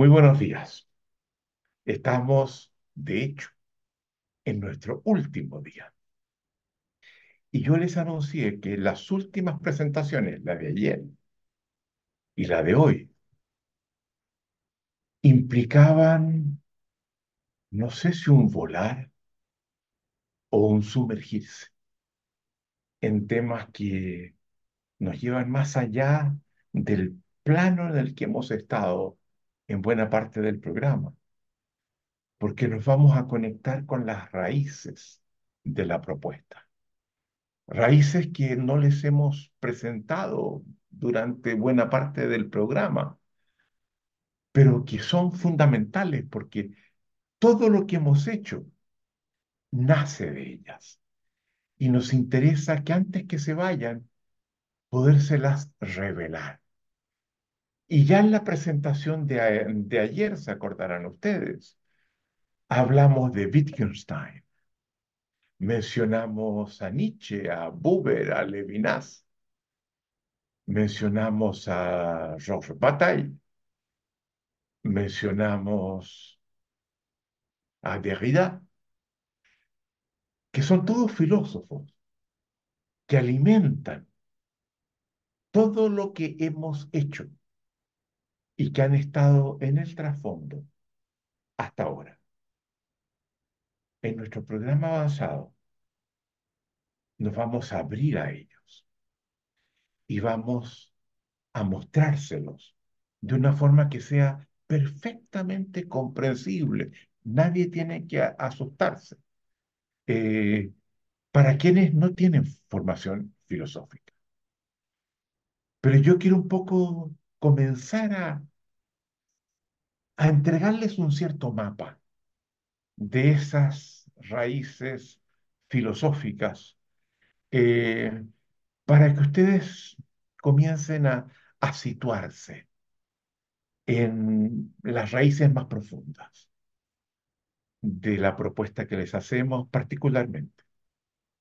Muy buenos días. Estamos, de hecho, en nuestro último día. Y yo les anuncié que las últimas presentaciones, la de ayer y la de hoy, implicaban, no sé si un volar o un sumergirse en temas que nos llevan más allá del plano en el que hemos estado en buena parte del programa, porque nos vamos a conectar con las raíces de la propuesta. Raíces que no les hemos presentado durante buena parte del programa, pero que son fundamentales porque todo lo que hemos hecho nace de ellas. Y nos interesa que antes que se vayan, podérselas revelar. Y ya en la presentación de, ayer, se acordarán ustedes, hablamos de Wittgenstein, mencionamos a Nietzsche, a Buber, a Levinas, mencionamos a Georges Bataille, mencionamos a Derrida, que son todos filósofos que alimentan todo lo que hemos hecho y que han estado en el trasfondo hasta ahora. En nuestro programa avanzado nos vamos a abrir a ellos y vamos a mostrárselos de una forma que sea perfectamente comprensible. Nadie tiene que asustarse. Eh, para quienes no tienen formación filosófica. Pero yo quiero un poco comenzar a, a entregarles un cierto mapa de esas raíces filosóficas eh, para que ustedes comiencen a, a situarse en las raíces más profundas de la propuesta que les hacemos, particularmente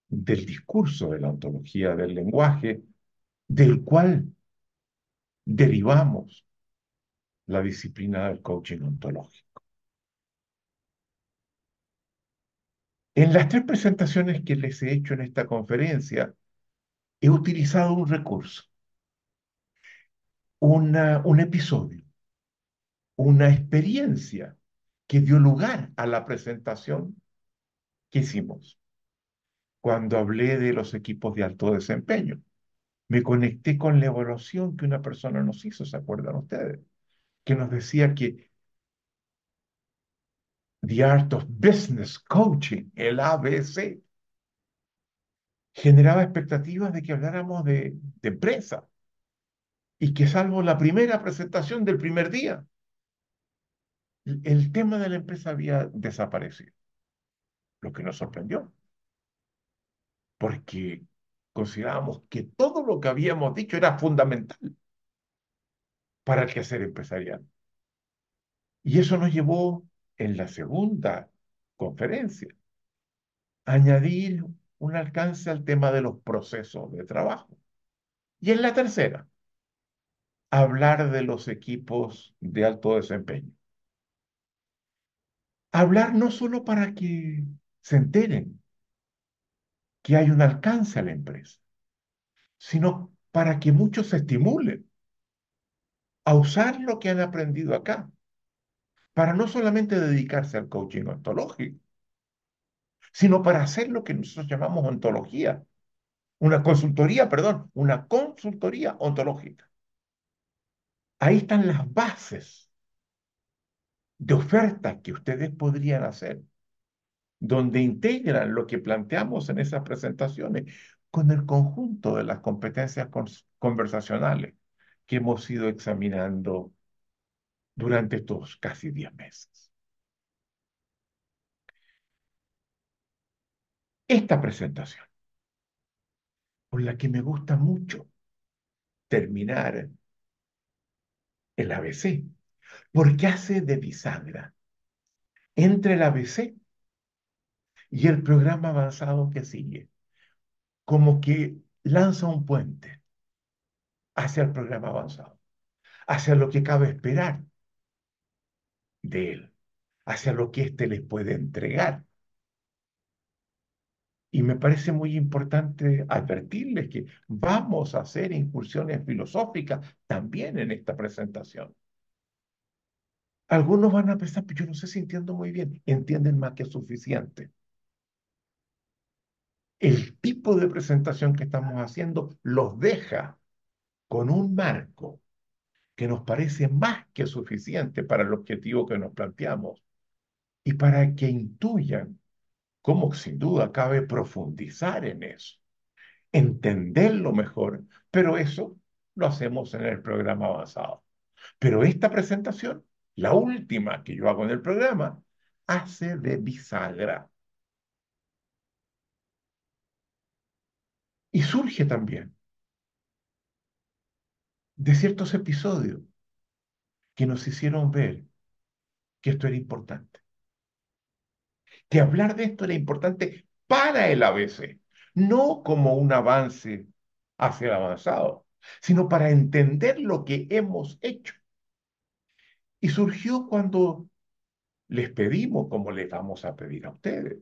del discurso de la ontología del lenguaje, del cual derivamos la disciplina del coaching ontológico. En las tres presentaciones que les he hecho en esta conferencia, he utilizado un recurso, una, un episodio, una experiencia que dio lugar a la presentación que hicimos cuando hablé de los equipos de alto desempeño. Me conecté con la evaluación que una persona nos hizo, ¿se acuerdan ustedes? Que nos decía que The Art of Business Coaching, el ABC, generaba expectativas de que habláramos de, empresa y que salvo la primera presentación del primer día, el tema de la empresa había desaparecido, lo que nos sorprendió, porque considerábamos que todo lo que habíamos dicho era fundamental para el quehacer empresarial. Y eso nos llevó en la segunda conferencia a añadir un alcance al tema de los procesos de trabajo. Y en la tercera, hablar de los equipos de alto desempeño. Hablar no solo para que se enteren que hay un alcance a la empresa, sino para que muchos se estimulen a usar lo que han aprendido acá, para no solamente dedicarse al coaching ontológico, sino para hacer lo que nosotros llamamos ontología, una consultoría, perdón, una consultoría ontológica. Ahí están las bases de ofertas que ustedes podrían hacer, donde integran lo que planteamos en esas presentaciones con el conjunto de las competencias conversacionales que hemos ido examinando durante estos casi 10 meses. Esta presentación, por la que me gusta mucho terminar el ABC, porque hace de bisagra entre el ABC y el programa avanzado que sigue, como que lanza un puente hacia el programa avanzado, hacia lo que cabe esperar de Él, hacia lo que éste les puede entregar. Y me parece muy importante advertirles que vamos a hacer incursiones filosóficas también en esta presentación. Algunos van a pensar, pero yo no sé si entiendo muy bien. Entienden más que suficiente. El tipo de presentación que estamos haciendo los deja con un marco que nos parece más que suficiente para el objetivo que nos planteamos y para que intuyan cómo sin duda cabe profundizar en eso, entenderlo mejor, pero eso lo hacemos en el programa avanzado. Pero esta presentación, la última que yo hago en el programa, hace de bisagra. Y surge también de ciertos episodios que nos hicieron ver que esto era importante que hablar de esto era importante para el ABC, no como un avance hacia el avanzado, sino para entender lo que hemos hecho. Y surgió cuando les pedimos, como les vamos a pedir a ustedes,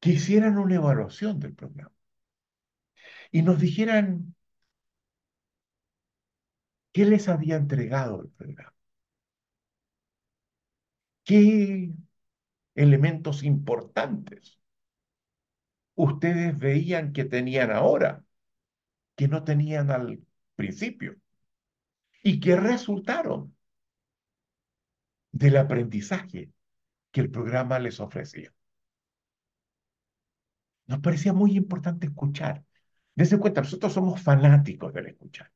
que hicieran una evaluación del programa y nos dijeran qué les había entregado el programa, qué elementos importantes ustedes veían que tenían ahora, que no tenían al principio, y que resultaron del aprendizaje que el programa les ofrecía. Nos parecía muy importante escuchar. Dense cuenta, nosotros somos fanáticos del escuchar.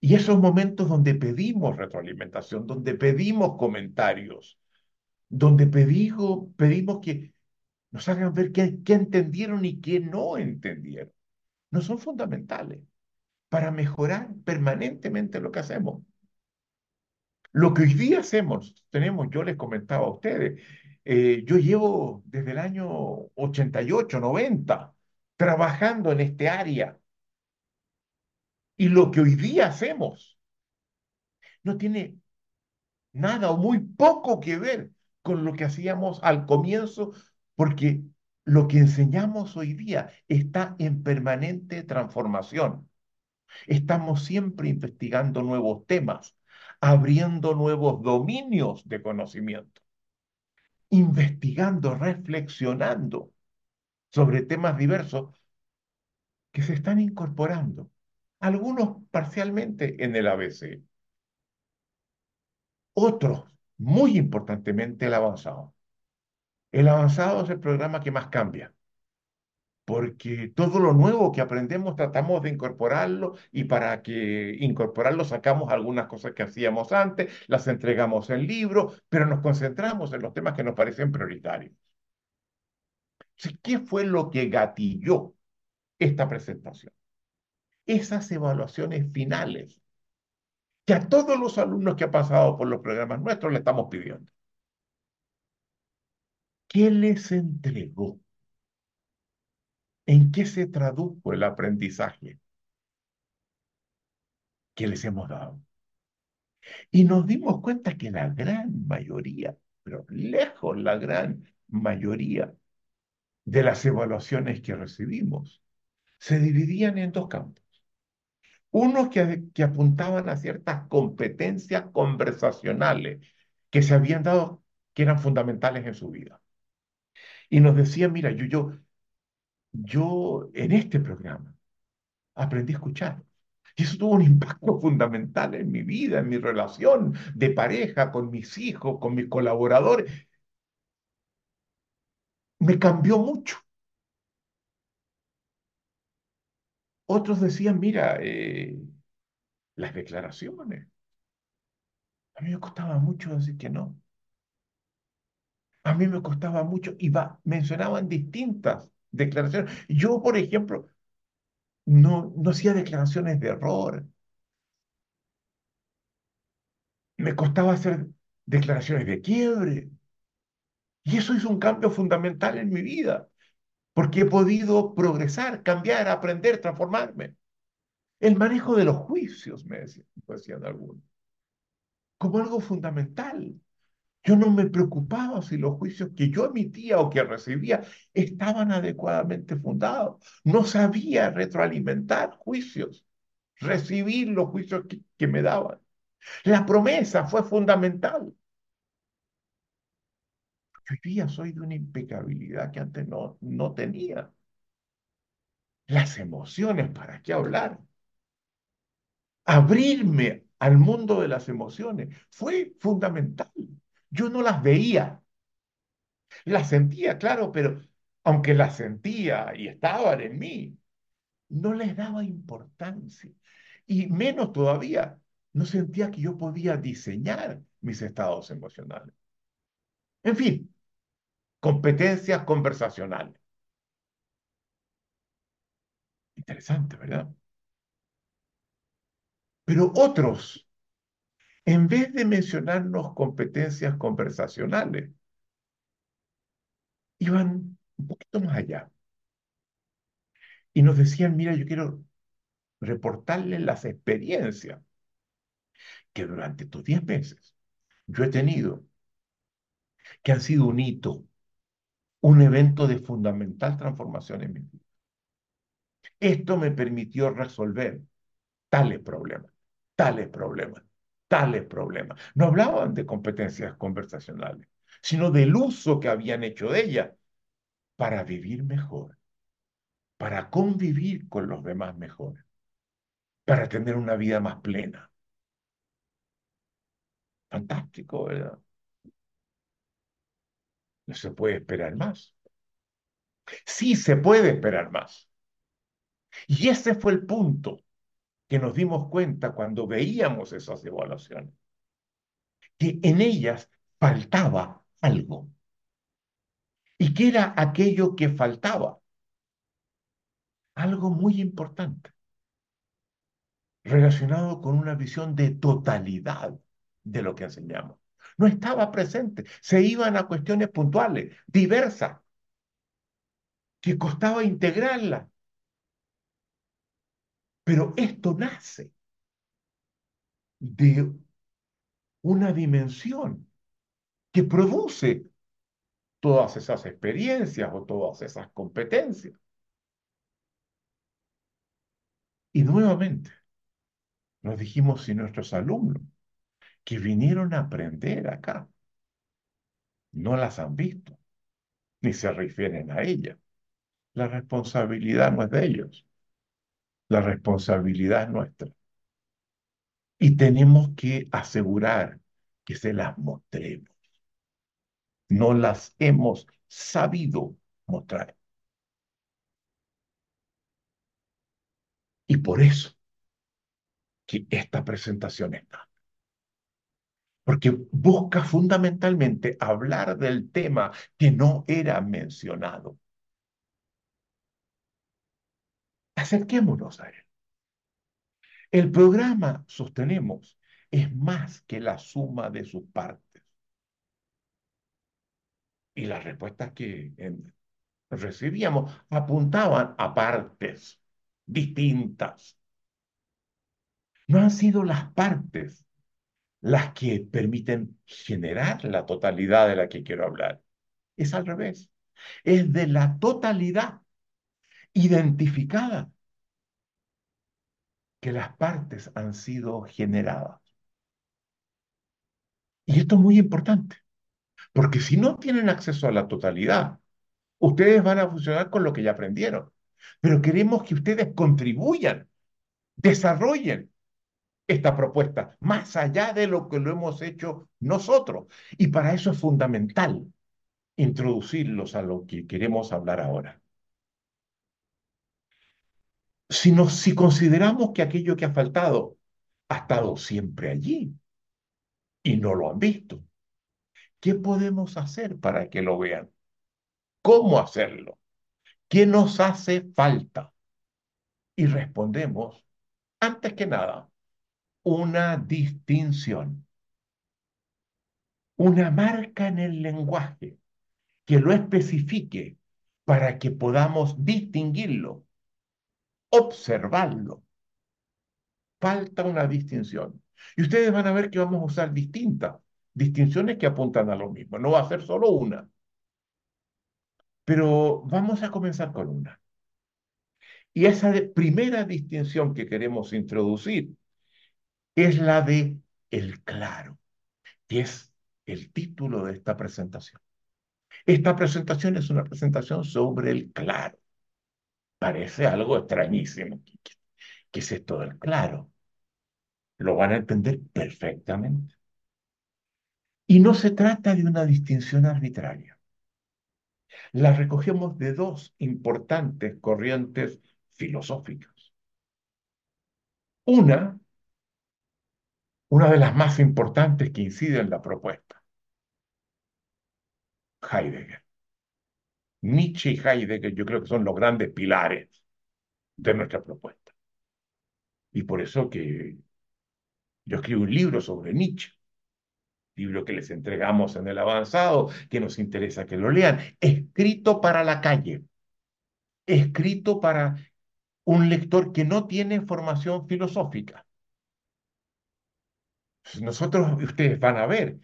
Y esos momentos donde pedimos retroalimentación, donde pedimos comentarios, donde pedimos, pedimos que nos hagan ver qué, qué entendieron y qué no entendieron. No son fundamentales para mejorar permanentemente lo que hacemos. Lo que hoy día hacemos, tenemos, yo les comentaba a ustedes, eh, yo llevo desde el año 88, 90, trabajando en este área. Y lo que hoy día hacemos no tiene nada o muy poco que ver con lo que hacíamos al comienzo, porque lo que enseñamos hoy día está en permanente transformación. Estamos siempre investigando nuevos temas, abriendo nuevos dominios de conocimiento, investigando, reflexionando sobre temas diversos que se están incorporando, algunos parcialmente en el ABC, otros muy importantemente el avanzado. El avanzado es el programa que más cambia, porque todo lo nuevo que aprendemos tratamos de incorporarlo y para que incorporarlo sacamos algunas cosas que hacíamos antes, las entregamos en libro, pero nos concentramos en los temas que nos parecen prioritarios. ¿Qué fue lo que gatilló esta presentación? Esas evaluaciones finales que a todos los alumnos que han pasado por los programas nuestros le estamos pidiendo. ¿Qué les entregó? ¿En qué se tradujo el aprendizaje que les hemos dado? Y nos dimos cuenta que la gran mayoría, pero lejos la gran mayoría de las evaluaciones que recibimos, se dividían en dos campos unos que, apuntaban a ciertas competencias conversacionales que se habían dado, que eran fundamentales en su vida. Y nos decían, mira, yo, yo, yo en este programa aprendí a escuchar. Y eso tuvo un impacto fundamental en mi vida, en mi relación de pareja, con mis hijos, con mis colaboradores. Me cambió mucho. Otros decían, mira, eh, las declaraciones. A mí me costaba mucho decir que no. A mí me costaba mucho y mencionaban distintas declaraciones. Yo, por ejemplo, no, no hacía declaraciones de error. Me costaba hacer declaraciones de quiebre. Y eso hizo un cambio fundamental en mi vida porque he podido progresar, cambiar, aprender, transformarme. El manejo de los juicios, me decían, decían algunos. como algo fundamental. Yo no me preocupaba si los juicios que yo emitía o que recibía estaban adecuadamente fundados. No sabía retroalimentar juicios, recibir los juicios que, me daban. La promesa fue fundamental. Hoy día soy de una impecabilidad que antes no, no tenía. Las emociones, ¿para qué hablar? Abrirme al mundo de las emociones fue fundamental. Yo no las veía. Las sentía, claro, pero aunque las sentía y estaban en mí, no les daba importancia. Y menos todavía, no sentía que yo podía diseñar mis estados emocionales. En fin, competencias conversacionales. Interesante, ¿verdad? Pero otros en vez de mencionarnos competencias conversacionales, iban un poquito más allá. Y nos decían, mira, yo quiero reportarles las experiencias que durante estos 10 meses yo he tenido, que han sido un hito, un evento de fundamental transformación en mi vida. Esto me permitió resolver tales problemas, tales problemas, tales problemas. No hablaban de competencias conversacionales, sino del uso que habían hecho de ellas para vivir mejor, para convivir con los demás mejor, para tener una vida más plena. Fantástico, ¿verdad? No se puede esperar más. Sí se puede esperar más. Y ese fue el punto que nos dimos cuenta cuando veíamos esas evaluaciones, que en ellas faltaba algo. ¿Y qué era aquello que faltaba? Algo muy importante, relacionado con una visión de totalidad de lo que enseñamos. No estaba presente, se iban a cuestiones puntuales, diversas, que costaba integrarlas pero esto nace de una dimensión que produce todas esas experiencias o todas esas competencias. Y nuevamente, nos dijimos si nuestros alumnos que vinieron a aprender acá no las han visto, ni se refieren a ellas, la responsabilidad no es de ellos, la responsabilidad es nuestra. Y tenemos que asegurar que se las mostremos. No las hemos sabido mostrar. Y por eso que esta presentación está. Porque busca fundamentalmente hablar del tema que no era mencionado. Acerquémonos a él. El programa, sostenemos, es más que la suma de sus partes. Y las respuestas que recibíamos apuntaban a partes distintas. No han sido las partes las que permiten generar la totalidad de la que quiero hablar. Es al revés. Es de la totalidad identificada que las partes han sido generadas. Y esto es muy importante, porque si no tienen acceso a la totalidad, ustedes van a funcionar con lo que ya aprendieron. Pero queremos que ustedes contribuyan, desarrollen esta propuesta, más allá de lo que lo hemos hecho nosotros. Y para eso es fundamental introducirlos a lo que queremos hablar ahora si consideramos que aquello que ha faltado ha estado siempre allí y no lo han visto, ¿qué podemos hacer para que lo vean? ¿Cómo hacerlo? ¿Qué nos hace falta? Y respondemos, antes que nada, una distinción, una marca en el lenguaje que lo especifique para que podamos distinguirlo observarlo. Falta una distinción. Y ustedes van a ver que vamos a usar distintas distinciones que apuntan a lo mismo. No va a ser solo una. Pero vamos a comenzar con una. Y esa primera distinción que queremos introducir es la de el claro, que es el título de esta presentación. Esta presentación es una presentación sobre el claro. Parece algo extrañísimo. ¿Qué es esto del claro? Lo van a entender perfectamente. Y no se trata de una distinción arbitraria. La recogemos de dos importantes corrientes filosóficas. Una, una de las más importantes que incide en la propuesta, Heidegger. Nietzsche y Heidegger yo creo que son los grandes pilares de nuestra propuesta. Y por eso que yo escribo un libro sobre Nietzsche, libro que les entregamos en el avanzado, que nos interesa que lo lean, escrito para la calle, escrito para un lector que no tiene formación filosófica. Nosotros, ustedes van a ver,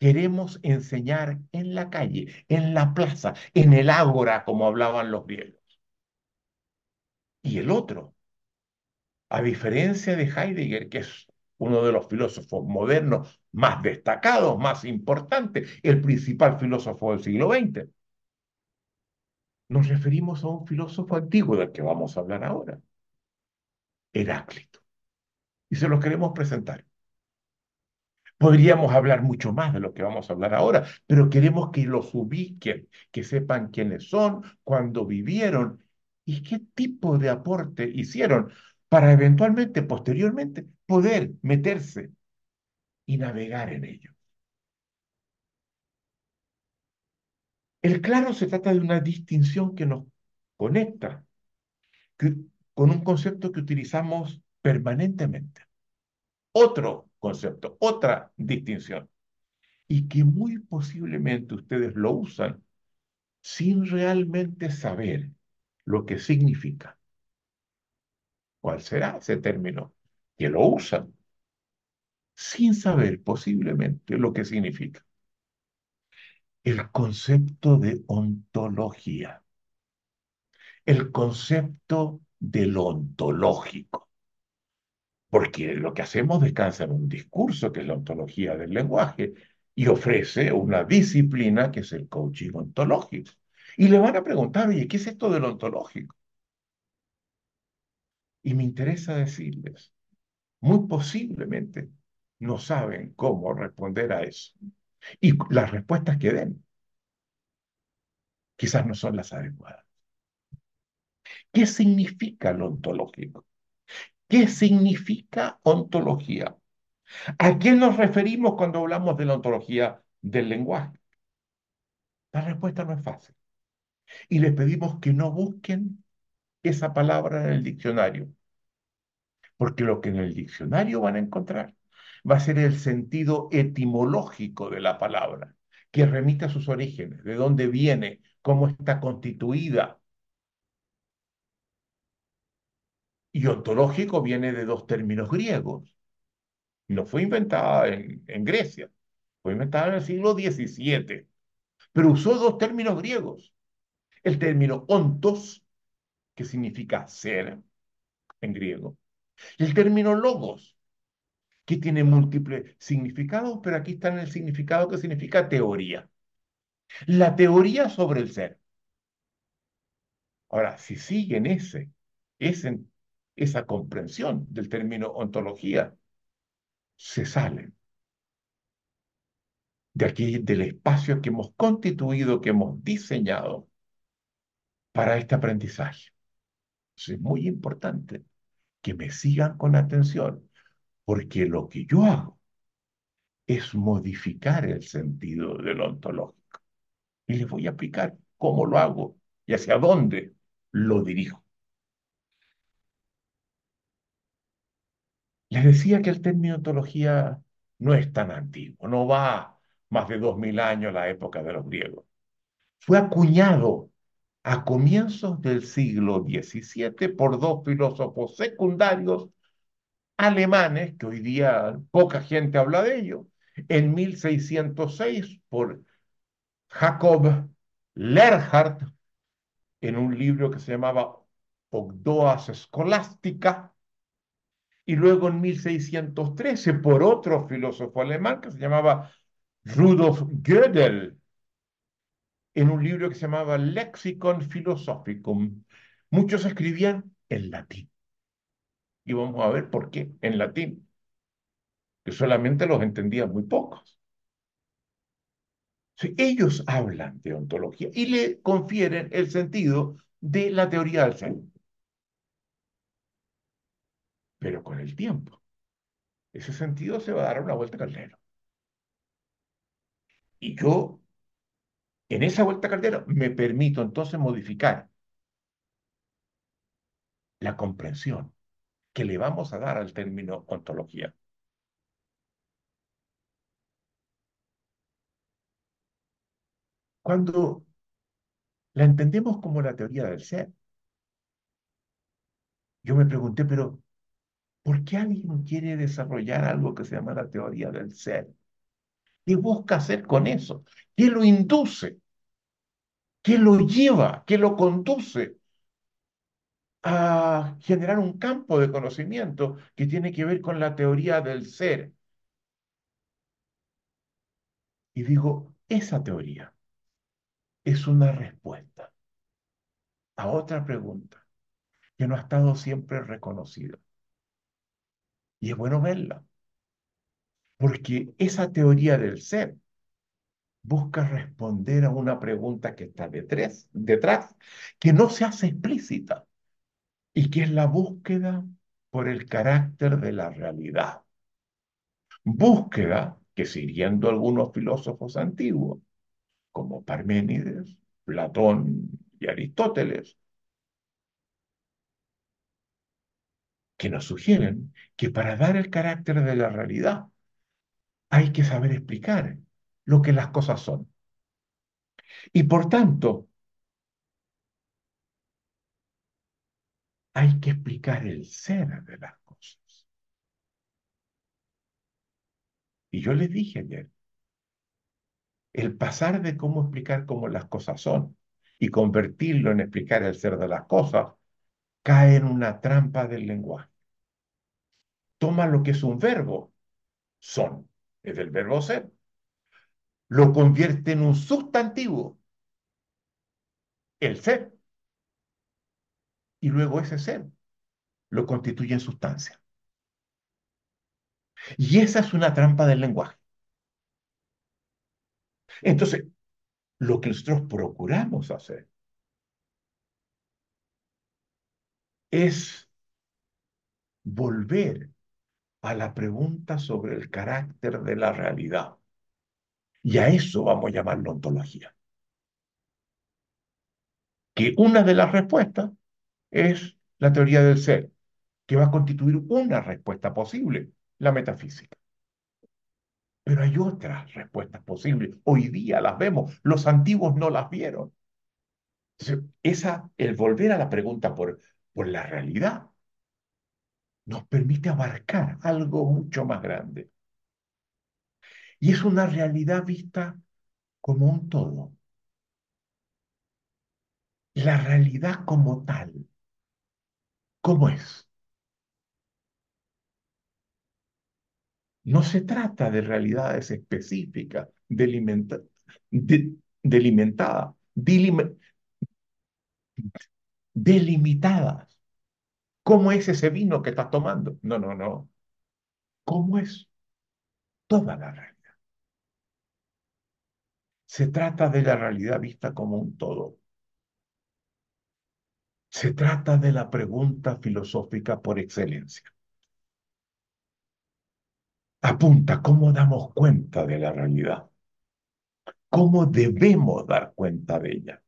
queremos enseñar en la calle, en la plaza, en el ágora, como hablaban los griegos. Y el otro, a diferencia de Heidegger, que es uno de los filósofos modernos más destacados, más importantes, el principal filósofo del siglo XX, nos referimos a un filósofo antiguo del que vamos a hablar ahora, Heráclito. Y se lo queremos presentar. Podríamos hablar mucho más de lo que vamos a hablar ahora, pero queremos que los ubiquen, que sepan quiénes son, cuándo vivieron y qué tipo de aporte hicieron para eventualmente, posteriormente, poder meterse y navegar en ello. El claro se trata de una distinción que nos conecta con un concepto que utilizamos permanentemente. Otro concepto, otra distinción. Y que muy posiblemente ustedes lo usan sin realmente saber lo que significa. ¿Cuál será ese término? Que lo usan sin saber posiblemente lo que significa. El concepto de ontología, el concepto del ontológico, porque lo que hacemos descansa en un discurso, que es la ontología del lenguaje, y ofrece una disciplina que es el coaching ontológico. Y le van a preguntar, oye, ¿qué es esto del ontológico? Y me interesa decirles, muy posiblemente no saben cómo responder a eso. Y las respuestas que den quizás no son las adecuadas. ¿Qué significa lo ontológico? ¿Qué significa ontología? ¿A qué nos referimos cuando hablamos de la ontología del lenguaje? La respuesta no es fácil. Y les pedimos que no busquen esa palabra en el diccionario, porque lo que en el diccionario van a encontrar va a ser el sentido etimológico de la palabra, que remite a sus orígenes, de dónde viene, cómo está constituida. Y ontológico viene de dos términos griegos. No fue inventada en, Grecia, fue inventada en el siglo XVII, pero usó dos términos griegos. El término ontos, que significa ser en griego, y el término logos, que tiene múltiples significados, pero aquí está en el significado que significa teoría. La teoría sobre el ser. Ahora, si siguen ese, ese esa comprensión del término ontología, se salen de aquí, del espacio que hemos constituido, que hemos diseñado para este aprendizaje. es muy importante que me sigan con atención porque lo que yo hago es modificar el sentido del ontológico. Y les voy a explicar cómo lo hago y hacia dónde lo dirijo. Les decía que el término ontología no es tan antiguo, no va más de dos mil años a la época de los griegos. Fue acuñado a comienzos del siglo XVII por dos filósofos secundarios alemanes, que hoy día poca gente habla de ello, en 1606 por Jacob Lerhardt, en un libro que se llamaba Ogdoas Scholastica, y luego en 1613 por otro filósofo alemán que se llamaba Rudolf Gödel, en un libro que se llamaba Lexicon Philosophicum. Muchos escribían en latín. Y vamos a ver por qué en latín, que solamente los entendían muy pocos. ellos hablan de ontología y le confieren el sentido de la teoría del ser. Pero con el tiempo, ese sentido se va a dar una vuelta caldero. Y yo, en esa vuelta caldero, me permito entonces modificar la comprensión que le vamos a dar al término ontología. Cuando la entendemos como la teoría del ser, yo me pregunté, pero ¿por qué alguien quiere desarrollar algo que se llama la teoría del ser? ¿Qué busca hacer con eso? ¿Qué lo induce? ¿Qué lo lleva? ¿Qué lo conduce a generar un campo de conocimiento que tiene que ver con la teoría del ser. Y digo, esa teoría es una respuesta a otra pregunta que no ha estado siempre reconocida. Y es bueno verla, porque esa teoría del ser busca responder a una pregunta que está detrás, detrás que no se hace explícita y que es la búsqueda por el carácter de la realidad. Búsqueda que siguiendo algunos filósofos antiguos, como Parménides, Platón y Aristóteles, que nos sugieren que para dar el carácter de la realidad hay que saber explicar lo que las cosas son. Y por tanto, hay que explicar el ser de las cosas. Y yo les dije ayer, el pasar de cómo explicar cómo las cosas son y convertirlo en explicar el ser de las cosas, cae en una trampa del lenguaje. Toma lo que es un verbo, son, es del verbo ser, lo convierte en un sustantivo, el ser, y luego ese ser lo constituye en sustancia. Y esa es una trampa del lenguaje. Entonces, lo que nosotros procuramos hacer es volver a la pregunta sobre el carácter de la realidad. Y a eso vamos a llamarlo ontología. Que una de las respuestas es la teoría del ser, que va a constituir una respuesta posible, la metafísica. Pero hay otras respuestas posibles. Hoy día las vemos, los antiguos no las vieron. esa, el volver a la pregunta por, por la realidad, nos permite abarcar algo mucho más grande. Y es una realidad vista como un todo. La realidad como tal ¿Cómo es? No se trata de realidades específicas, delimentadas, delimitadas. ¿Cómo es ese vino que estás tomando? No, no, no. ¿Cómo es toda la realidad? Se trata de la realidad vista como un todo. Se trata de la pregunta filosófica por excelencia. Apunta cómo damos cuenta de la realidad, cómo debemos dar cuenta de ella.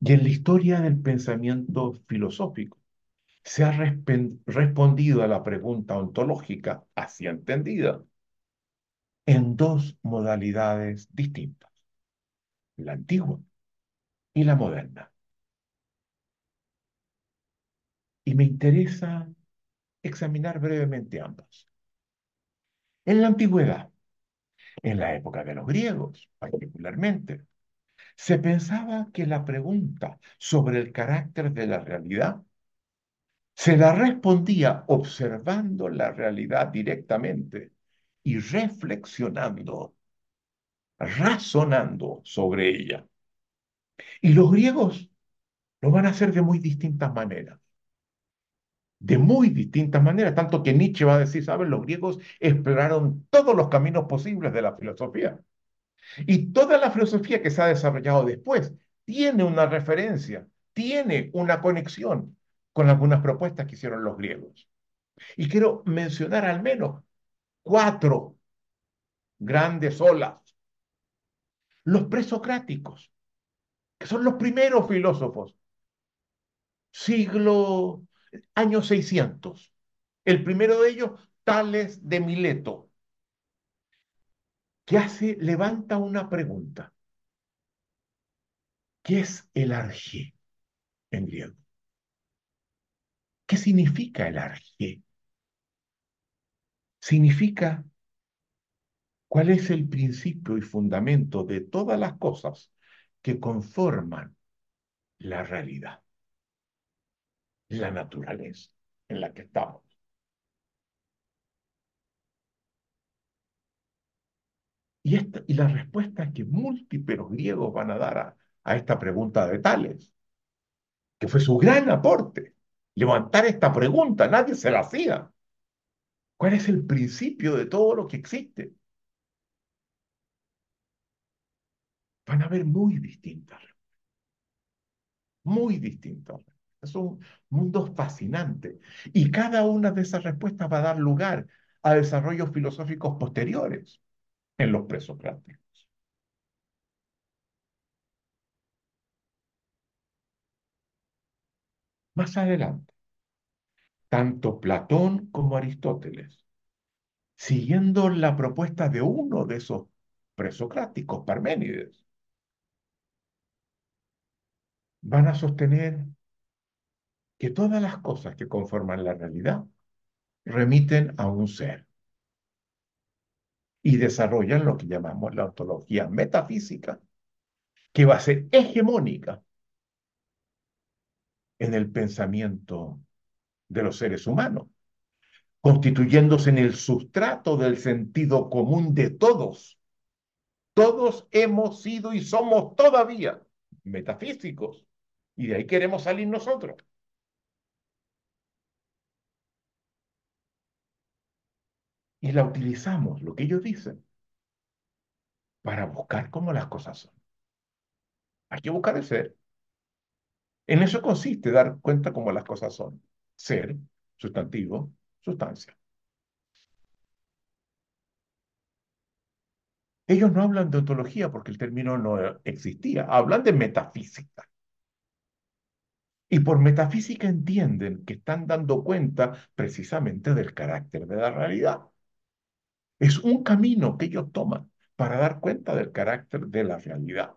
Y en la historia del pensamiento filosófico se ha respondido a la pregunta ontológica, así entendida, en dos modalidades distintas, la antigua y la moderna. Y me interesa examinar brevemente ambas. En la antigüedad, en la época de los griegos particularmente, se pensaba que la pregunta sobre el carácter de la realidad se la respondía observando la realidad directamente y reflexionando, razonando sobre ella. Y los griegos lo van a hacer de muy distintas maneras. De muy distintas maneras, tanto que Nietzsche va a decir, ¿saben? Los griegos exploraron todos los caminos posibles de la filosofía. Y toda la filosofía que se ha desarrollado después tiene una referencia, tiene una conexión con algunas propuestas que hicieron los griegos. Y quiero mencionar al menos cuatro grandes olas. Los presocráticos, que son los primeros filósofos, siglo, año 600. El primero de ellos, Tales de Mileto, que hace, levanta una pregunta. ¿Qué es el arjé en griego? ¿Qué significa el arjé? Significa cuál es el principio y fundamento de todas las cosas que conforman la realidad, la naturaleza en la que estamos. Y, esta, y la respuesta que múltiples griegos van a dar a, a esta pregunta de Tales, que fue su gran aporte, levantar esta pregunta, nadie se la hacía. ¿Cuál es el principio de todo lo que existe? Van a ver muy distintas, muy distintas. Son mundos fascinantes. Y cada una de esas respuestas va a dar lugar a desarrollos filosóficos posteriores en los presocráticos. Más adelante, tanto Platón como Aristóteles, siguiendo la propuesta de uno de esos presocráticos, Parménides, van a sostener que todas las cosas que conforman la realidad remiten a un ser y desarrollan lo que llamamos la ontología metafísica, que va a ser hegemónica en el pensamiento de los seres humanos, constituyéndose en el sustrato del sentido común de todos. Todos hemos sido y somos todavía metafísicos, y de ahí queremos salir nosotros. Y la utilizamos, lo que ellos dicen, para buscar cómo las cosas son. Hay que buscar el ser. En eso consiste dar cuenta cómo las cosas son. Ser, sustantivo, sustancia. Ellos no hablan de ontología porque el término no existía, hablan de metafísica. Y por metafísica entienden que están dando cuenta precisamente del carácter de la realidad. Es un camino que ellos toman para dar cuenta del carácter de la realidad.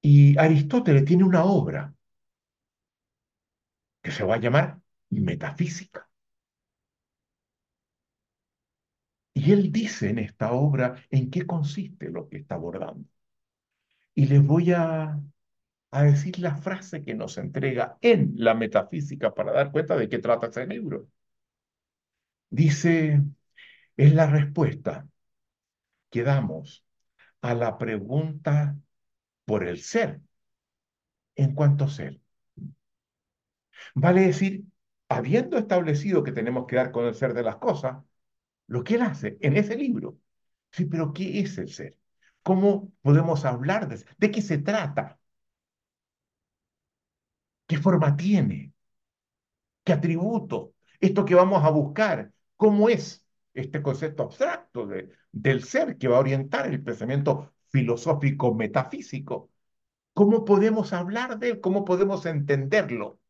Y Aristóteles tiene una obra que se va a llamar Metafísica. Y él dice en esta obra en qué consiste lo que está abordando. Y les voy a, a decir la frase que nos entrega en la metafísica para dar cuenta de qué trata ese libro. Dice, es la respuesta que damos a la pregunta por el ser en cuanto ser. Vale decir, habiendo establecido que tenemos que dar con el ser de las cosas, lo que él hace en ese libro. Sí, pero ¿qué es el ser? ¿Cómo podemos hablar de, de qué se trata? ¿Qué forma tiene? ¿Qué atributo? Esto que vamos a buscar, ¿cómo es? Este concepto abstracto de, del ser que va a orientar el pensamiento filosófico metafísico. ¿Cómo podemos hablar de él? ¿Cómo podemos entenderlo?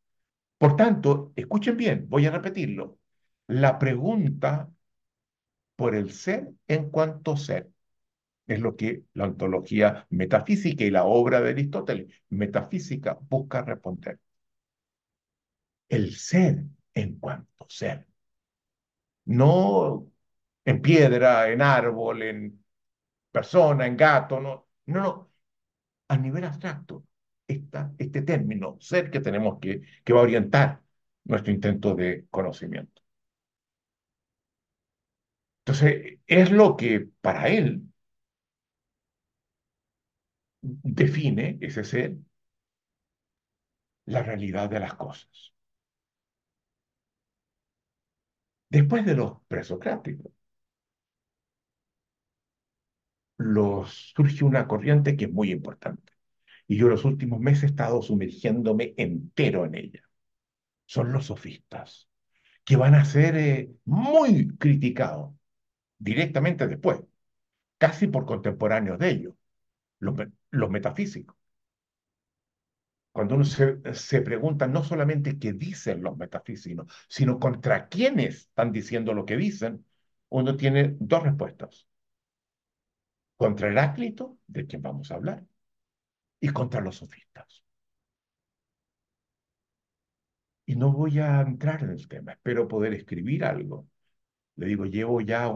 Por tanto, escuchen bien, voy a repetirlo. La pregunta por el ser en cuanto ser es lo que la ontología metafísica y la obra de Aristóteles, metafísica, busca responder. El ser en cuanto ser. No en piedra, en árbol, en persona, en gato, no, no, no. A nivel abstracto, está este término, ser, que tenemos que, que va a orientar nuestro intento de conocimiento. Entonces, es lo que para él define ese ser la realidad de las cosas. Después de los presocráticos, los, surge una corriente que es muy importante. Y yo los últimos meses he estado sumergiéndome entero en ella. Son los sofistas, que van a ser eh, muy criticados directamente después, casi por contemporáneos de ellos, los, los metafísicos. Cuando uno se, se, pregunta no solamente qué dicen los metafísicos, sino contra quiénes están diciendo lo que dicen, uno tiene dos respuestas. Contra Heráclito, de quien vamos a hablar, y contra los sofistas. Y no voy a entrar en el tema, espero poder escribir algo. Le digo, llevo ya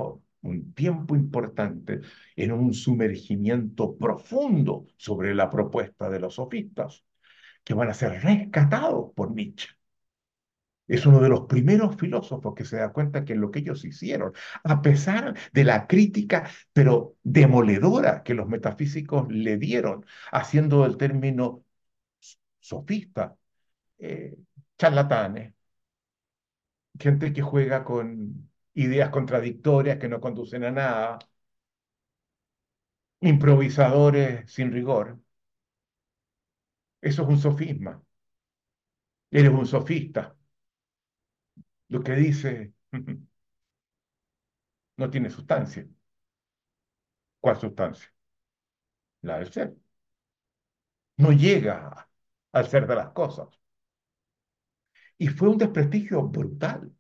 un tiempo importante en un sumergimiento profundo sobre la propuesta de los sofistas, que van a ser rescatados por Nietzsche. Es uno de los primeros filósofos que se da cuenta que lo que ellos hicieron, a pesar de la crítica, pero demoledora que los metafísicos le dieron, haciendo el término sofista, eh, charlatanes, gente que juega con ideas contradictorias que no conducen a nada, improvisadores sin rigor. Eso es un sofisma. Eres un sofista. Lo que dice no tiene sustancia. ¿Cuál sustancia? La del ser. No llega al ser de las cosas. Y fue un desprestigio brutal.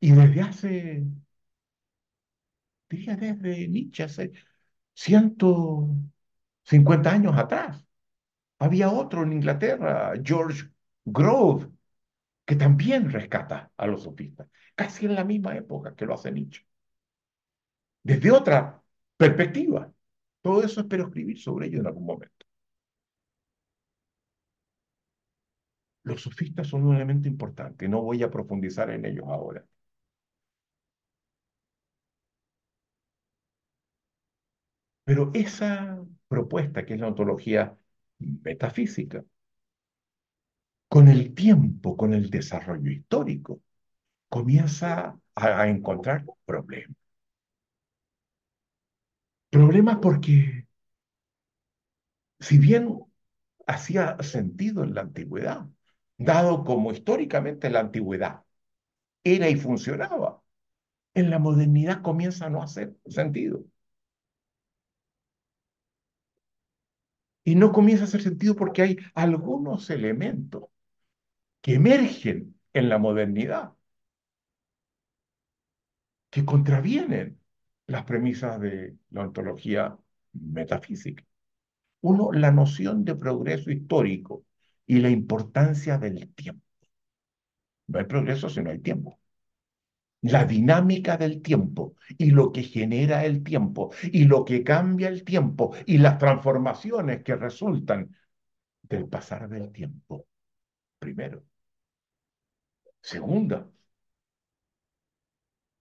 Y desde hace, diría desde Nietzsche, hace 150 años atrás, había otro en Inglaterra, George Grove, que también rescata a los sofistas, casi en la misma época que lo hace Nietzsche. Desde otra perspectiva. Todo eso espero escribir sobre ello en algún momento. Los sofistas son un elemento importante, no voy a profundizar en ellos ahora. Pero esa propuesta, que es la ontología metafísica, con el tiempo, con el desarrollo histórico, comienza a, encontrar problemas. Problemas porque, si bien hacía sentido en la antigüedad, dado como históricamente la antigüedad era y funcionaba, en la modernidad comienza a no hacer sentido. Y no comienza a hacer sentido porque hay algunos elementos que emergen en la modernidad, que contravienen las premisas de la ontología metafísica. Uno, la noción de progreso histórico y la importancia del tiempo. No hay progreso si no hay tiempo. La dinámica del tiempo y lo que genera el tiempo y lo que cambia el tiempo y las transformaciones que resultan del pasar del tiempo. Primero. Segunda,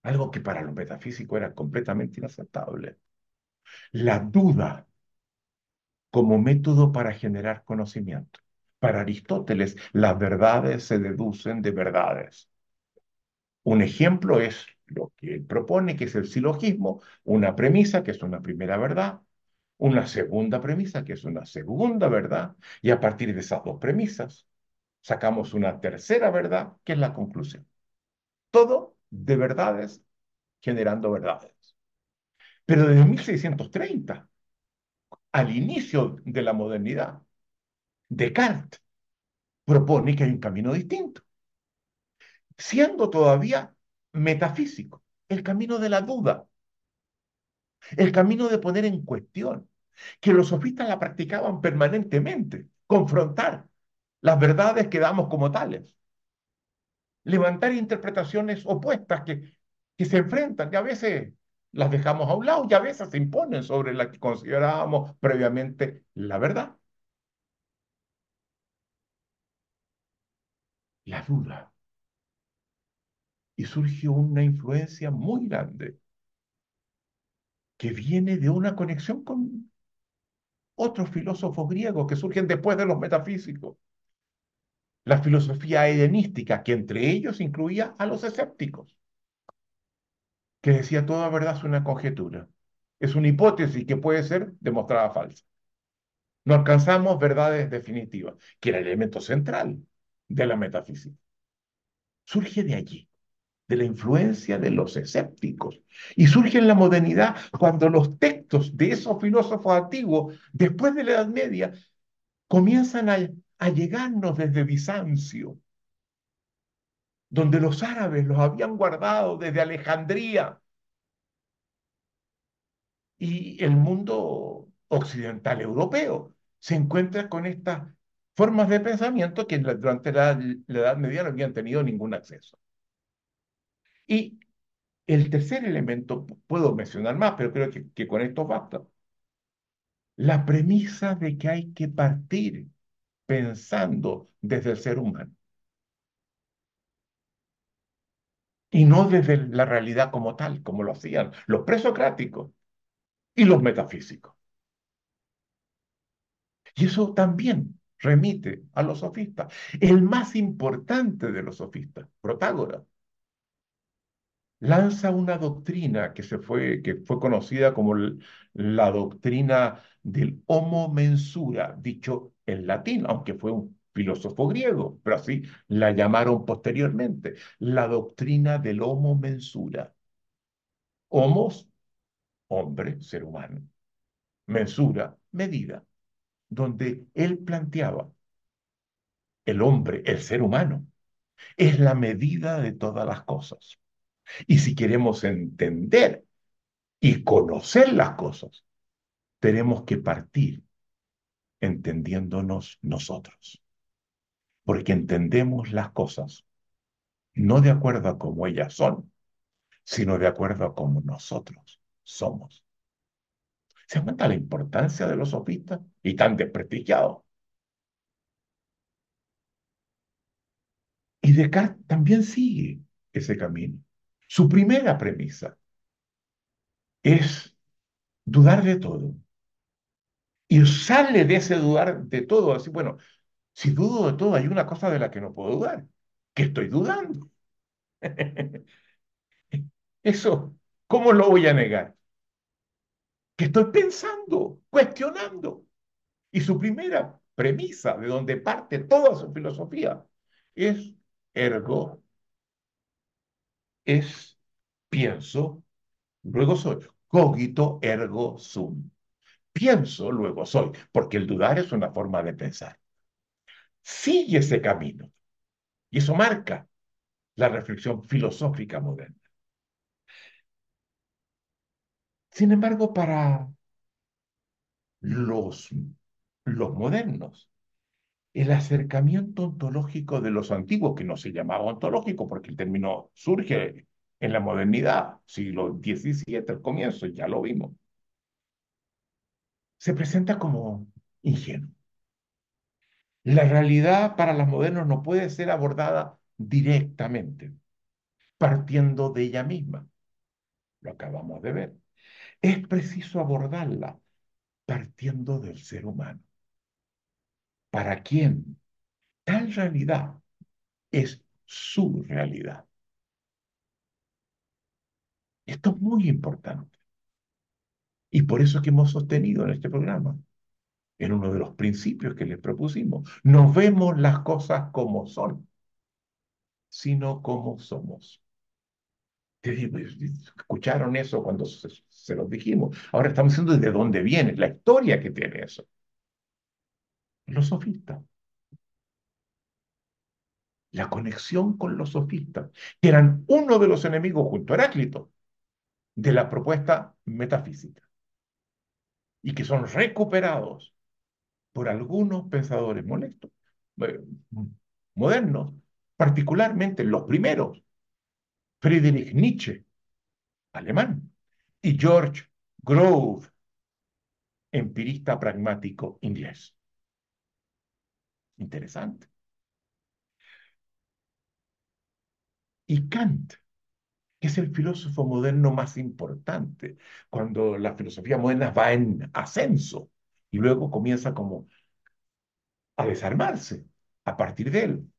algo que para los metafísicos era completamente inaceptable, la duda como método para generar conocimiento. Para Aristóteles, las verdades se deducen de verdades. Un ejemplo es lo que él propone, que es el silogismo, una premisa, que es una primera verdad, una segunda premisa, que es una segunda verdad, y a partir de esas dos premisas sacamos una tercera verdad, que es la conclusión. Todo de verdades generando verdades. Pero desde 1630, al inicio de la modernidad, Descartes propone que hay un camino distinto, siendo todavía metafísico, el camino de la duda, el camino de poner en cuestión, que los sofistas la practicaban permanentemente, confrontar, las verdades que damos como tales. levantar interpretaciones opuestas que, que se enfrentan y a veces las dejamos a un lado y a veces se imponen sobre la que considerábamos previamente la verdad. La duda. Y surgió una influencia muy grande que viene de una conexión con otros filósofos griegos que surgen después de los metafísicos. La filosofía helenística, que entre ellos incluía a los escépticos, que decía toda verdad es una conjetura, es una hipótesis que puede ser demostrada falsa. No alcanzamos verdades definitivas, que era el elemento central de la metafísica. Surge de allí de la influencia de los escépticos. Y surge en la modernidad cuando los textos de esos filósofos antiguos, después de la Edad Media, comienzan a, a llegarnos desde Bizancio, donde los árabes los habían guardado desde Alejandría. Y el mundo occidental europeo se encuentra con estas formas de pensamiento que durante la, la Edad Media no habían tenido ningún acceso. Y el tercer elemento, puedo mencionar más, pero creo que, que con esto basta. La premisa de que hay que partir pensando desde el ser humano. Y no desde la realidad como tal, como lo hacían los presocráticos y los metafísicos. Y eso también remite a los sofistas. El más importante de los sofistas, Protágoras, lanza una doctrina que, se fue, que fue conocida como la doctrina del homo mensura, dicho en latín, aunque fue un filósofo griego, pero así la llamaron posteriormente, la doctrina del homo mensura. Homos, hombre, ser humano. Mensura, medida, donde él planteaba el hombre, el ser humano, es la medida de todas las cosas. Y si queremos entender y conocer las cosas, tenemos que partir entendiéndonos nosotros. Porque entendemos las cosas no de acuerdo a cómo ellas son, sino de acuerdo a cómo nosotros somos. ¿Se dan cuenta la importancia de los sofistas y tan desprestigiados? Y Descartes también sigue ese camino. Su primera premisa es dudar de todo. Y sale de ese dudar de todo, así, bueno, si dudo de todo, hay una cosa de la que no puedo dudar, que estoy dudando. Eso, ¿cómo lo voy a negar? Que estoy pensando, cuestionando. Y su primera premisa, de donde parte toda su filosofía, es ergo es pienso, luego soy. Cogito ergo sum. Pienso, luego soy, porque el dudar es una forma de pensar. Sigue ese camino. Y eso marca la reflexión filosófica moderna. Sin embargo, para los, los modernos, el acercamiento ontológico de los antiguos, que no se llamaba ontológico porque el término surge en la modernidad, siglo XVII, al comienzo, ya lo vimos, se presenta como ingenuo. La realidad para los modernos no puede ser abordada directamente, partiendo de ella misma. Lo acabamos de ver. Es preciso abordarla partiendo del ser humano para quien tal realidad es su realidad. Esto es muy importante. Y por eso que hemos sostenido en este programa, en uno de los principios que les propusimos, no vemos las cosas como son, sino como somos. Escucharon eso cuando se, se los dijimos. Ahora estamos diciendo de dónde viene, la historia que tiene eso los sofistas. La conexión con los sofistas, que eran uno de los enemigos junto a Heráclito de la propuesta metafísica y que son recuperados por algunos pensadores molestos, eh, modernos, particularmente los primeros, Friedrich Nietzsche, alemán, y George Grove, empirista pragmático inglés. Interesante. Y Kant, que es el filósofo moderno más importante, cuando la filosofía moderna va en ascenso y luego comienza como a desarmarse a partir de él.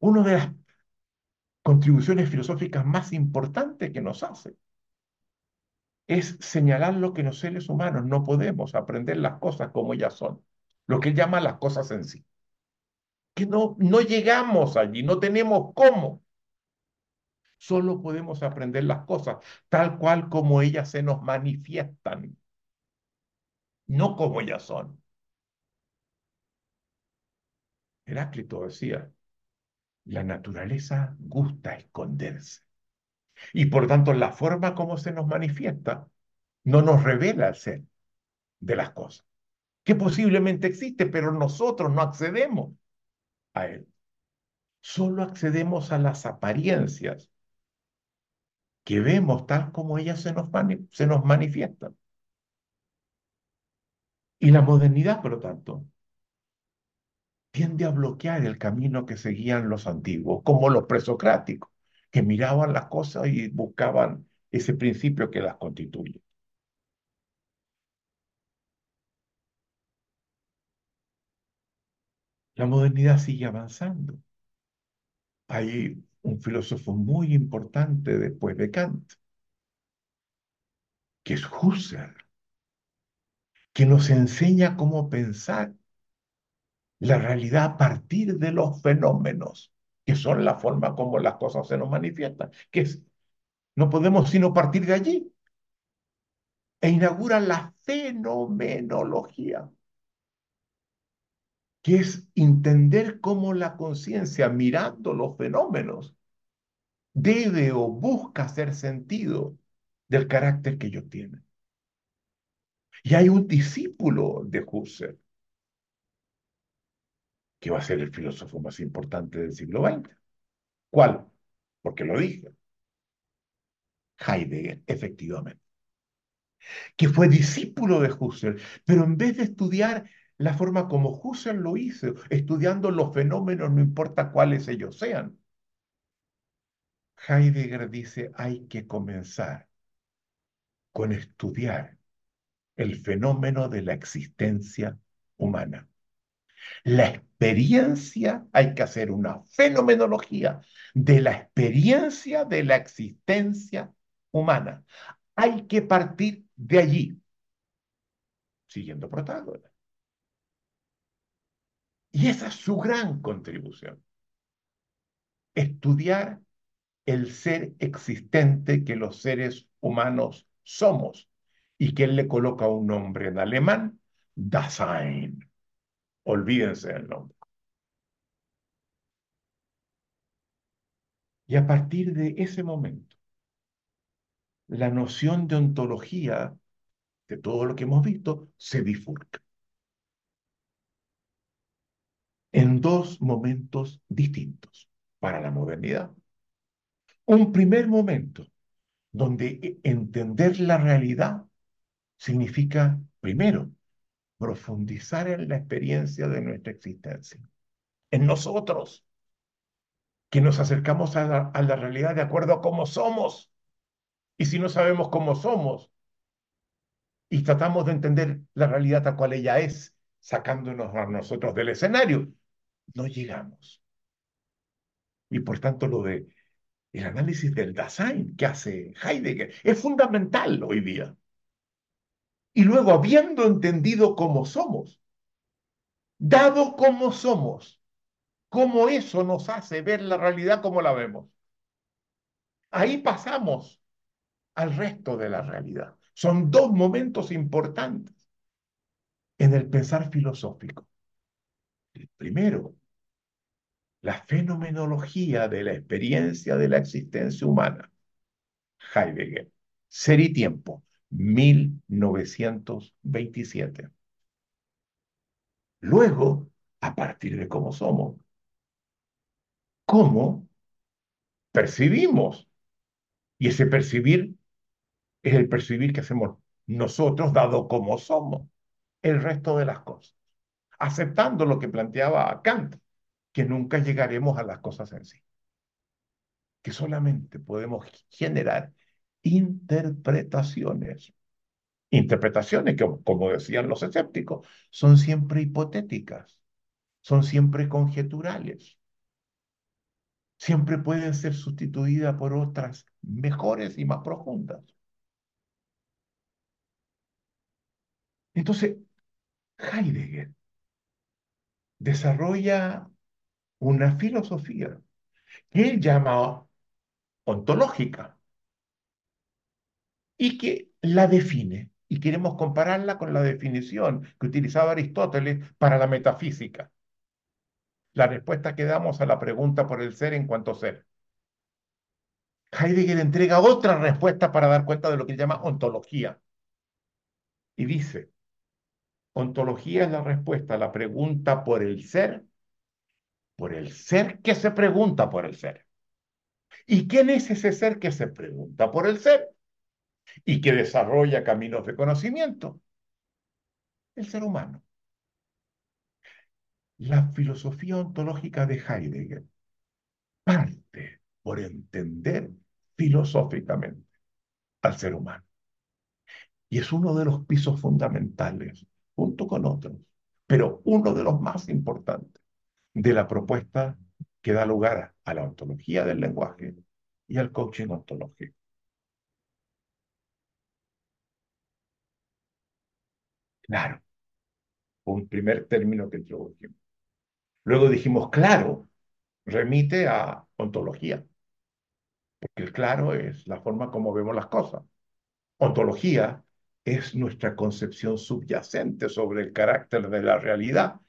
Una de las contribuciones filosóficas más importantes que nos hace es señalar lo que los seres humanos no podemos aprender las cosas como ellas son, lo que él llama las cosas en sí. Que no, no llegamos allí, no tenemos cómo. Solo podemos aprender las cosas tal cual como ellas se nos manifiestan, no como ellas son. Heráclito decía, la naturaleza gusta esconderse. Y por tanto, la forma como se nos manifiesta no nos revela el ser de las cosas, que posiblemente existe, pero nosotros no accedemos a él. Solo accedemos a las apariencias que vemos tal como ellas se nos, manifiestan. Y la modernidad, por lo tanto, tiende a bloquear el camino que seguían los antiguos, como los presocráticos, que miraban las cosas y buscaban ese principio que las constituye. La modernidad sigue avanzando. Hay un filósofo muy importante después de Kant, que es Husserl, que nos enseña cómo pensar la realidad a partir de los fenómenos, que son la forma como las cosas se nos manifiestan, que es, no podemos sino partir de allí. E inaugura la fenomenología, que es entender cómo la conciencia, mirando los fenómenos, debe o busca hacer sentido del carácter que ellos tienen. Y hay un discípulo de Husserl, que va a ser el filósofo más importante del siglo XX. ¿Cuál? Porque lo dije. Heidegger, efectivamente. Que fue discípulo de Husserl, pero en vez de estudiar la forma como Husserl lo hizo, estudiando los fenómenos, no importa cuáles ellos sean. Heidegger dice, hay que comenzar con estudiar el fenómeno de la existencia humana. La experiencia, hay que hacer una fenomenología de la experiencia de la existencia humana. Hay que partir de allí, siguiendo Protágoras. Y esa es su gran contribución. Estudiar el ser existente que los seres humanos somos y que él le coloca un nombre en alemán, Dasein. Olvídense del nombre. Y a partir de ese momento, la noción de ontología de todo lo que hemos visto se bifurca en dos momentos distintos para la modernidad. Un primer momento donde entender la realidad significa, primero, profundizar en la experiencia de nuestra existencia, en nosotros, que nos acercamos a la, a la realidad de acuerdo a cómo somos. Y si no sabemos cómo somos y tratamos de entender la realidad tal cual ella es, sacándonos a nosotros del escenario, no llegamos. Y por tanto lo de el análisis del Dasein que hace Heidegger es fundamental hoy día. Y luego, habiendo entendido cómo somos, dado cómo somos, cómo eso nos hace ver la realidad como la vemos, ahí pasamos al resto de la realidad. Son dos momentos importantes en el pensar filosófico. Primero, la fenomenología de la experiencia de la existencia humana. Heidegger. Ser y tiempo. 1927. Luego, a partir de cómo somos, cómo percibimos. Y ese percibir es el percibir que hacemos nosotros, dado como somos, el resto de las cosas, aceptando lo que planteaba Kant, que nunca llegaremos a las cosas en sí, que solamente podemos generar interpretaciones. Interpretaciones que, como decían los escépticos, son siempre hipotéticas, son siempre conjeturales, siempre pueden ser sustituidas por otras mejores y más profundas. Entonces, Heidegger desarrolla una filosofía que él llama ontológica y que la define. Y queremos compararla con la definición que utilizaba Aristóteles para la metafísica. La respuesta que damos a la pregunta por el ser en cuanto ser. Heidegger entrega otra respuesta para dar cuenta de lo que llama ontología. Y dice, ontología es la respuesta a la pregunta por el ser, por el ser que se pregunta por el ser. ¿Y quién es ese ser que se pregunta por el ser y que desarrolla caminos de conocimiento? El ser humano. La filosofía ontológica de Heidegger parte por entender filosóficamente al ser humano. Y es uno de los pisos fundamentales, junto con otros, pero uno de los más importantes de la propuesta que da lugar a la ontología del lenguaje y al coaching ontológico. Claro, un primer término que introdujimos. Luego dijimos, claro, remite a ontología, porque el claro es la forma como vemos las cosas. Ontología es nuestra concepción subyacente sobre el carácter de la realidad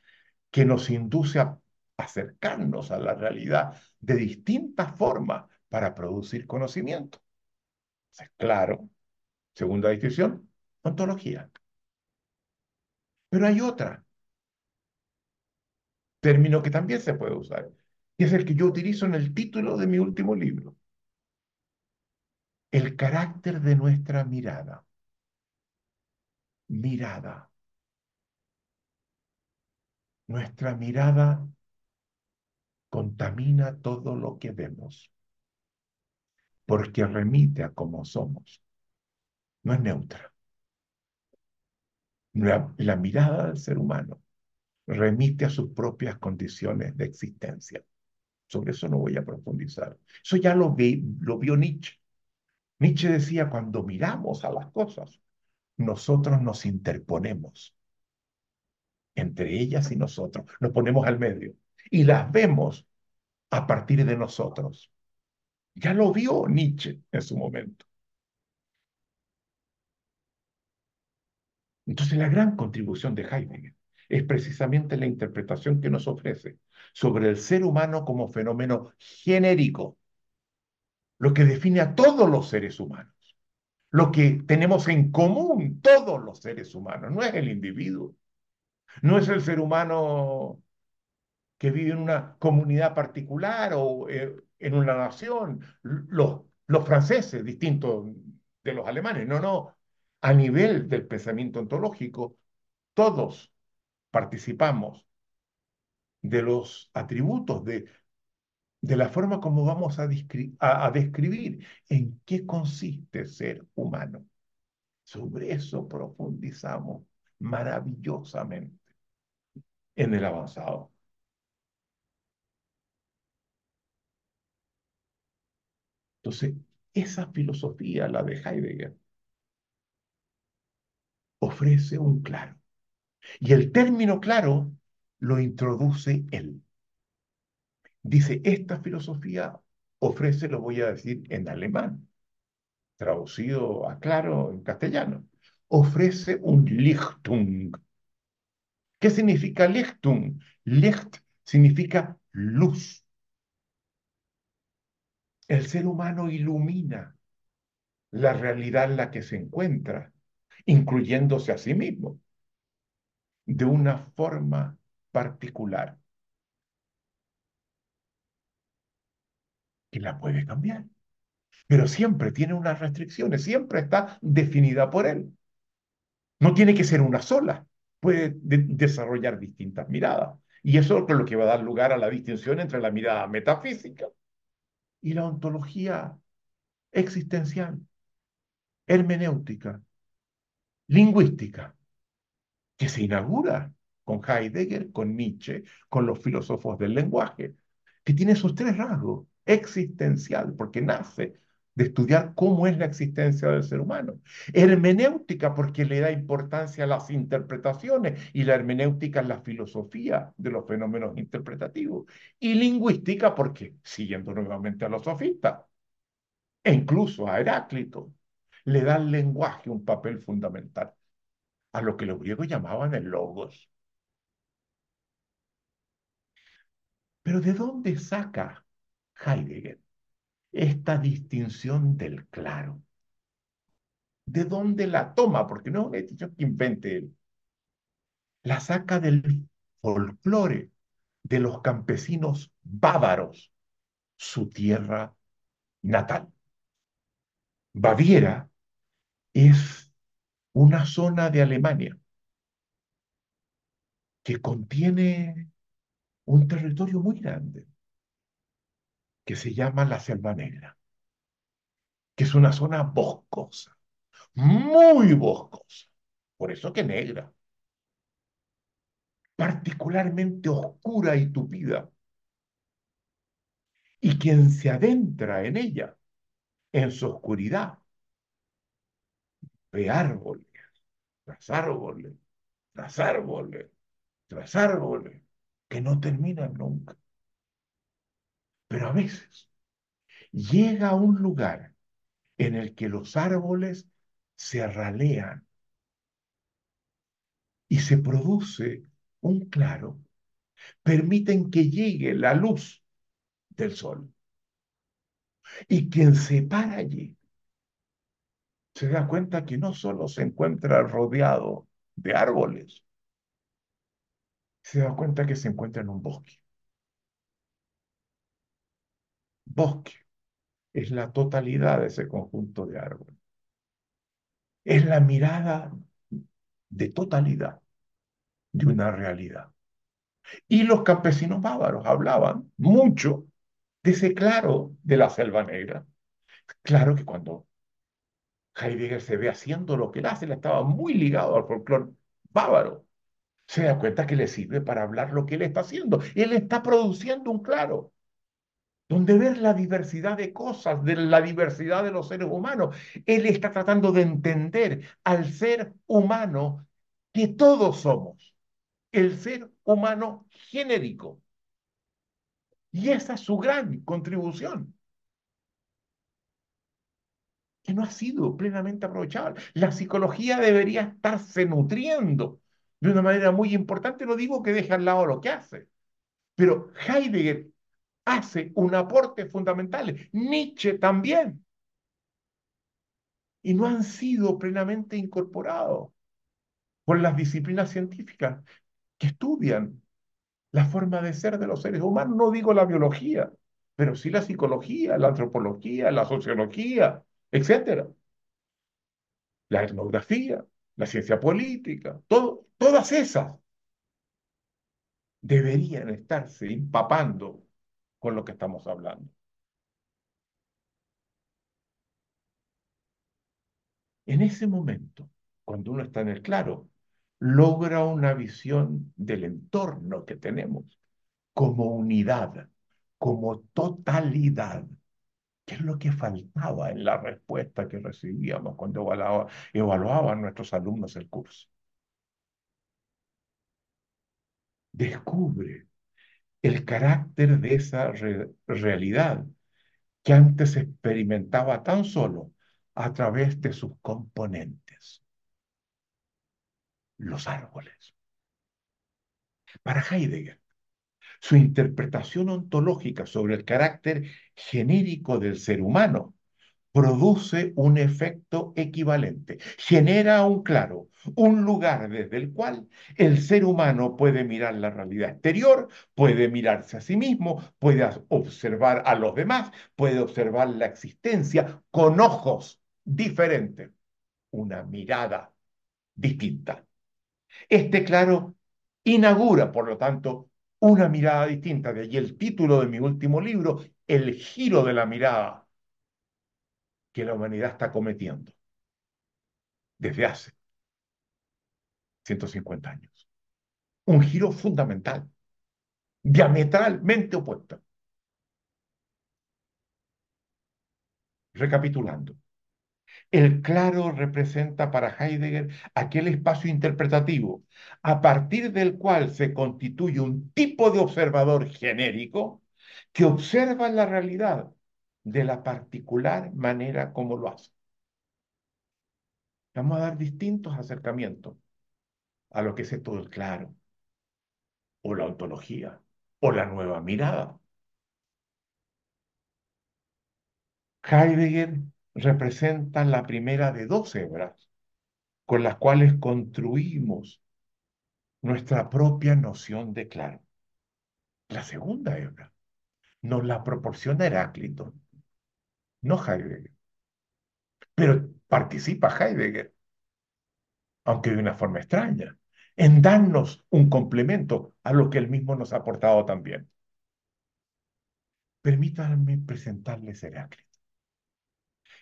que nos induce a acercarnos a la realidad de distintas formas para producir conocimiento. claro, segunda distinción, ontología. Pero hay otra término que también se puede usar, y es el que yo utilizo en el título de mi último libro. El carácter de nuestra mirada. Mirada. Nuestra mirada contamina todo lo que vemos, porque remite a cómo somos. No es neutra. La, mirada del ser humano remite a sus propias condiciones de existencia. Sobre eso no voy a profundizar. Eso ya lo, lo vio Nietzsche. Nietzsche decía, cuando miramos a las cosas, nosotros nos interponemos entre ellas y nosotros, nos ponemos al medio y las vemos a partir de nosotros. Ya lo vio Nietzsche en su momento. Entonces la gran contribución de Heidegger es precisamente la interpretación que nos ofrece sobre el ser humano como fenómeno genérico, lo que define a todos los seres humanos, lo que tenemos en común todos los seres humanos, no es el individuo, no es el ser humano que vive en una comunidad particular o eh, en una nación, los, los franceses distintos de los alemanes, no, no, a nivel del pensamiento ontológico, todos participamos de los atributos, de, de la forma como vamos a, a, describir en qué consiste ser humano. Sobre eso profundizamos maravillosamente en el avanzado. Entonces, esa filosofía, la de Heidegger, ofrece un claro. Y el término claro lo introduce él. Dice, esta filosofía ofrece, lo voy a decir en alemán, traducido a claro en castellano, ofrece un Lichtung. ¿Qué significa Lichtung? Licht significa luz el ser humano ilumina la realidad en la que se encuentra, incluyéndose a sí mismo, de una forma particular. Que la puede cambiar. Pero siempre tiene unas restricciones, siempre está definida por él. No tiene que ser una sola, puede desarrollar distintas miradas. Y eso es lo que va a dar lugar a la distinción entre la mirada metafísica y la ontología existencial, hermenéutica, lingüística, que se inaugura con Heidegger, con Nietzsche, con los filósofos del lenguaje, que tiene esos tres rasgos, existencial, porque nace de estudiar cómo es la existencia del ser humano. Hermenéutica, porque le da importancia a las interpretaciones, y la hermenéutica es la filosofía de los fenómenos interpretativos. Y lingüística, porque, siguiendo nuevamente a los sofistas, e incluso a Heráclito, le da al lenguaje un papel fundamental, a lo que los griegos llamaban el logos. Pero ¿de dónde saca Heidegger esta distinción del claro? ¿De dónde la toma? Porque no es una distinción que invente él. La saca del folclore de los campesinos bávaros, su tierra natal. Baviera es una zona de Alemania que contiene un territorio muy grande que se llama la Selva Negra, que es una zona boscosa, muy boscosa, por eso que negra, particularmente oscura y tupida. Y quien se adentra en ella en su oscuridad. Ve árboles, tras árboles, tras árboles, tras árboles, que no terminan nunca. Pero a veces llega a un lugar en el que los árboles se ralean y se produce un claro, permiten que llegue la luz del sol. Y quien se para allí se da cuenta que no solo se encuentra rodeado de árboles, se da cuenta que se encuentra en un bosque. Bosque es la totalidad de ese conjunto de árboles. Es la mirada de totalidad de una realidad. Y los campesinos bávaros hablaban mucho de ese claro de la selva negra. Claro que cuando Heidegger se ve haciendo lo que él hace, él estaba muy ligado al folclore bávaro. Se da cuenta que le sirve para hablar lo que él está haciendo. Él está produciendo un claro, donde ver la diversidad de cosas, de la diversidad de los seres humanos. Él está tratando de entender al ser humano que todos somos, el ser humano genérico. Y esa es su gran contribución, que no ha sido plenamente aprovechada. La psicología debería estarse nutriendo de una manera muy importante. No digo que deje al lado lo que hace, pero Heidegger hace un aporte fundamental. Nietzsche también. Y no han sido plenamente incorporados por las disciplinas científicas que estudian la forma de ser de los seres humanos. No digo la biología, pero sí la psicología, la antropología, la sociología, etc. La etnografía, la ciencia política, todas esas deberían estarse empapando con lo que estamos hablando. En ese momento, cuando uno está en el claro, logra una visión del entorno que tenemos como unidad, como totalidad, que es lo que faltaba en la respuesta que recibíamos cuando evaluaban nuestros alumnos el curso. Descubre el carácter de esa realidad que antes experimentaba tan solo a través de sus componentes los árboles. Para Heidegger, su interpretación ontológica sobre el carácter genérico del ser humano produce un efecto equivalente, genera un claro, un lugar desde el cual el ser humano puede mirar la realidad exterior, puede mirarse a sí mismo, puede observar a los demás, puede observar la existencia con ojos diferentes, una mirada distinta. Este claro inaugura, por lo tanto, una mirada distinta. De allí el título de mi último libro, El giro de la mirada que la humanidad está cometiendo desde hace 150 años. Un giro fundamental, diametralmente opuesto. Recapitulando, el claro representa para Heidegger aquel espacio interpretativo a partir del cual se constituye un tipo de observador genérico que observa la realidad de la particular manera como lo hace. Vamos a dar distintos acercamientos a lo que es todo el claro, o la ontología, o la nueva mirada. Heidegger representa la primera de dos hebras con las cuales construimos nuestra propia noción de claro. La segunda hebra nos la proporciona Heráclito no Heidegger. Pero participa Heidegger, aunque de una forma extraña, en darnos un complemento a lo que él mismo nos ha aportado también. Permítanme presentarles Heráclito.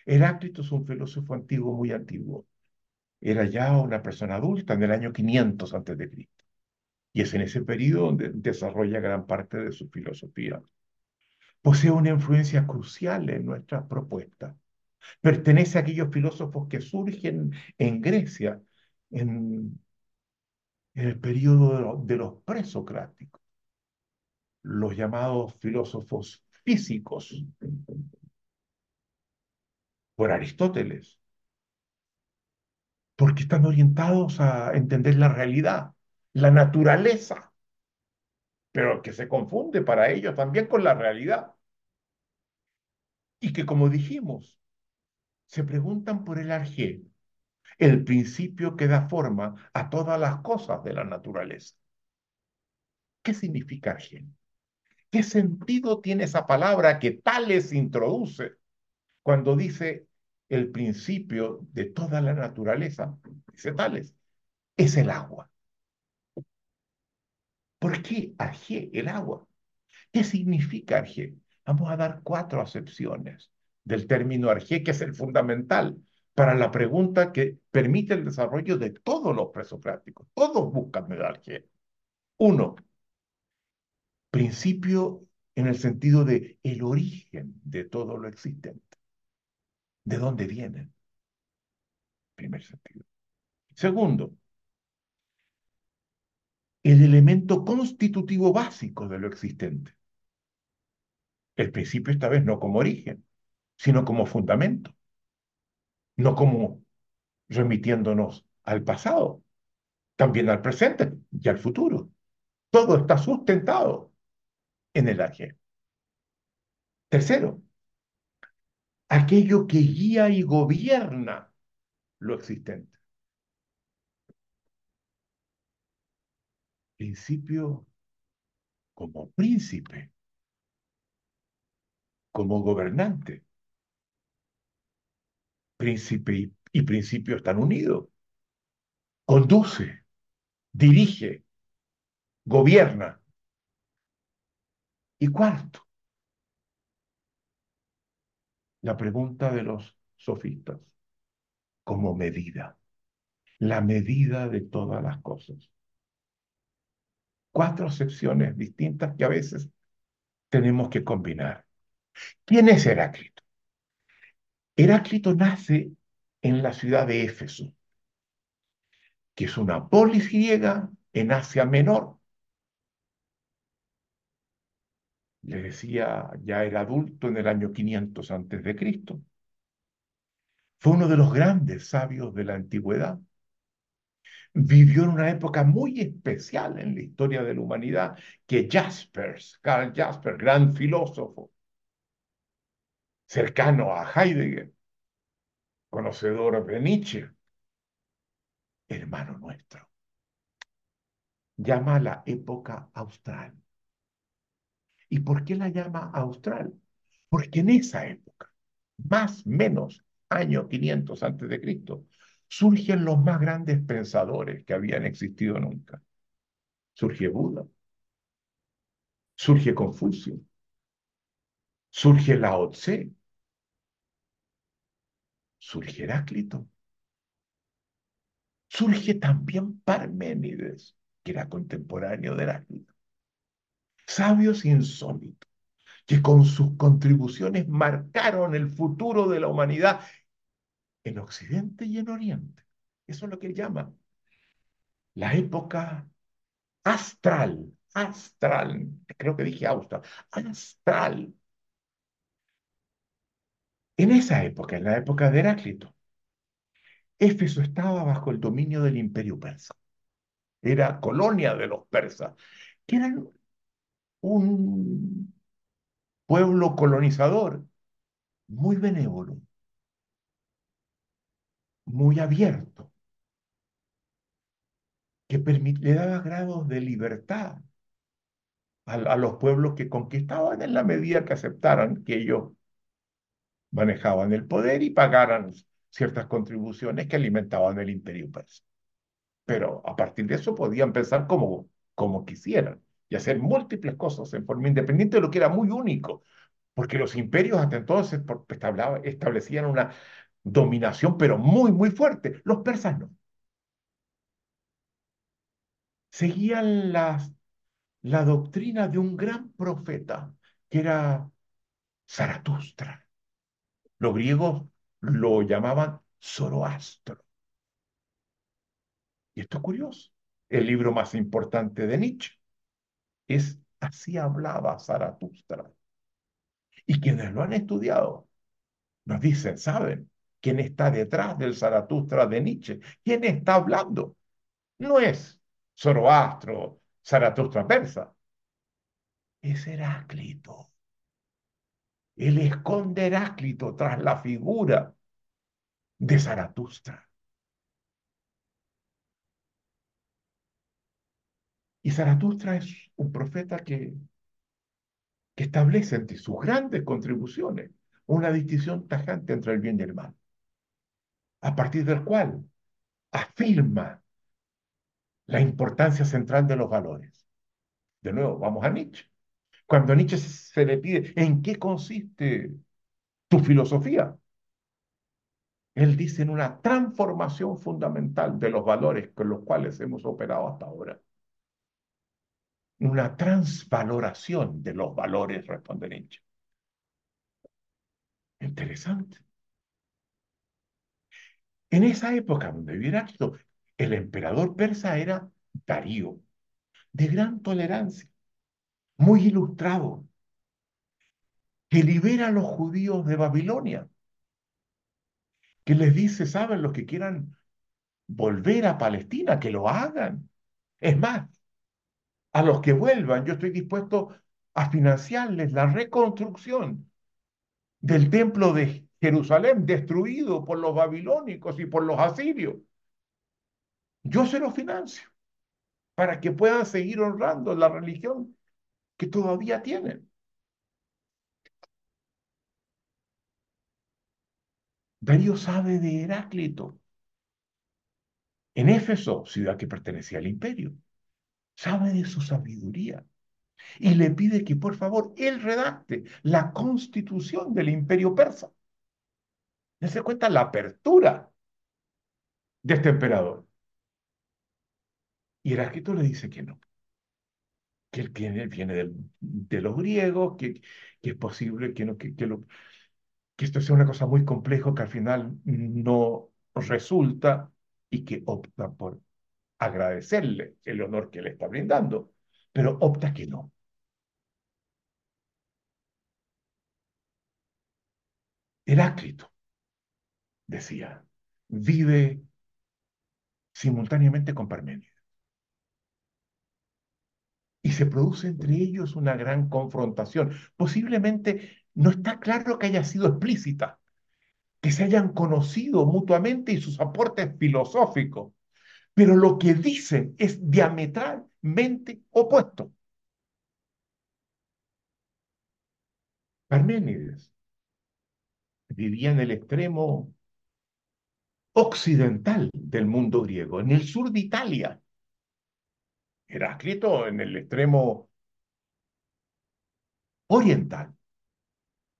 Heráclito es un filósofo antiguo, muy antiguo. Era ya una persona adulta en el año 500 a.C. Y es en ese periodo donde desarrolla gran parte de su filosofía posee una influencia crucial en nuestras propuestas. Pertenece a aquellos filósofos que surgen en Grecia en, el periodo de los presocráticos, los llamados filósofos físicos, por Aristóteles, porque están orientados a entender la realidad, la naturaleza pero que se confunde para ellos también con la realidad. Y que, como dijimos, se preguntan por el arjé, el principio que da forma a todas las cosas de la naturaleza. ¿Qué significa arjé? ¿Qué sentido tiene esa palabra que Tales introduce cuando dice el principio de toda la naturaleza? Dice Tales, es el agua. ¿Por qué Arjé, el agua? ¿Qué significa Arjé? Vamos a dar cuatro acepciones del término Arjé, que es el fundamental para la pregunta que permite el desarrollo de todos los presocráticos. Todos buscan el Arjé. Uno, principio en el sentido de el origen de todo lo existente. ¿De dónde vienen? Primer sentido. Segundo, el elemento constitutivo básico de lo existente. El principio esta vez no como origen, sino como fundamento, no como remitiéndonos al pasado, también al presente y al futuro. Todo está sustentado en el AG. Tercero, aquello que guía y gobierna lo existente. Principio como príncipe, como gobernante. Príncipe y, principio están unidos. Conduce, dirige, gobierna. Y cuarto, la pregunta de los sofistas, como medida, la medida de todas las cosas cuatro secciones distintas que a veces tenemos que combinar. ¿Quién es Heráclito? Heráclito nace en la ciudad de Éfeso, que es una polis griega en Asia Menor. Le decía, ya era adulto en el año 500 antes de Cristo. Fue uno de los grandes sabios de la antigüedad vivió en una época muy especial en la historia de la humanidad, que Jaspers, Karl Jaspers, gran filósofo, cercano a Heidegger, conocedor de Nietzsche, hermano nuestro, llama la época austral. ¿Y por qué la llama austral? Porque en esa época, más o menos año 500 antes de Cristo, surgen los más grandes pensadores que habían existido nunca. Surge Buda, surge Confucio, surge Lao Tse, surge Heráclito, surge también Parménides, que era contemporáneo de Heráclito. Sabios insólitos, que con sus contribuciones marcaron el futuro de la humanidad en Occidente y en Oriente. Eso es lo que llama la época astral, astral, creo que dije austral, astral. En esa época, en la época de Heráclito, Éfeso estaba bajo el dominio del imperio persa. Era colonia de los persas, que eran un pueblo colonizador muy benévolo, muy abierto, que le daba grados de libertad a, los pueblos que conquistaban en la medida que aceptaran que ellos manejaban el poder y pagaran ciertas contribuciones que alimentaban el imperio persa. Pero a partir de eso podían pensar como, como quisieran y hacer múltiples cosas en forma independiente de lo que era muy único, porque los imperios hasta entonces establecían una dominación, pero muy, muy fuerte. Los persas no. Seguían las, la doctrina de un gran profeta, que era Zaratustra. Los griegos lo llamaban Zoroastro. Y esto es curioso. El libro más importante de Nietzsche es Así hablaba Zaratustra. Y quienes lo han estudiado nos dicen, ¿saben? Quién está detrás del Zaratustra de Nietzsche. ¿Quién está hablando? No es Zoroastro, Zaratustra persa. Es Heráclito. Él esconde Heráclito tras la figura de Zaratustra. Y Zaratustra es un profeta que, que establece entre sus grandes contribuciones una distinción tajante entre el bien y el mal a partir del cual afirma la importancia central de los valores. De nuevo, vamos a Nietzsche. Cuando Nietzsche se le pide, ¿en qué consiste tu filosofía? Él dice en una transformación fundamental de los valores con los cuales hemos operado hasta ahora. Una transvaloración de los valores, responde Nietzsche. Interesante. En esa época donde vivía Heráclito, el emperador persa era Darío, de gran tolerancia, muy ilustrado, que libera a los judíos de Babilonia, que les dice, saben, los que quieran volver a Palestina, que lo hagan. Es más, a los que vuelvan, yo estoy dispuesto a financiarles la reconstrucción del templo de Jerusalén destruido por los babilónicos y por los asirios. Yo se lo financio para que puedan seguir honrando la religión que todavía tienen. Darío sabe de Heráclito. En Éfeso, ciudad que pertenecía al imperio, sabe de su sabiduría y le pide que por favor él redacte la constitución del imperio persa. Dense cuenta la apertura de este emperador. Y Heráclito le dice que no, que él viene, viene de los griegos, que, es posible que, no, que, lo, que esto sea una cosa muy compleja que al final no resulta y que opta por agradecerle el honor que le está brindando, pero opta que no. Heráclito decía, vive simultáneamente con Parménides. Y se produce entre ellos una gran confrontación. Posiblemente no está claro que haya sido explícita, que se hayan conocido mutuamente y sus aportes filosóficos, pero lo que dicen es diametralmente opuesto. Parménides vivía en el extremo occidental del mundo griego, en el sur de Italia. Heráclito en el extremo oriental,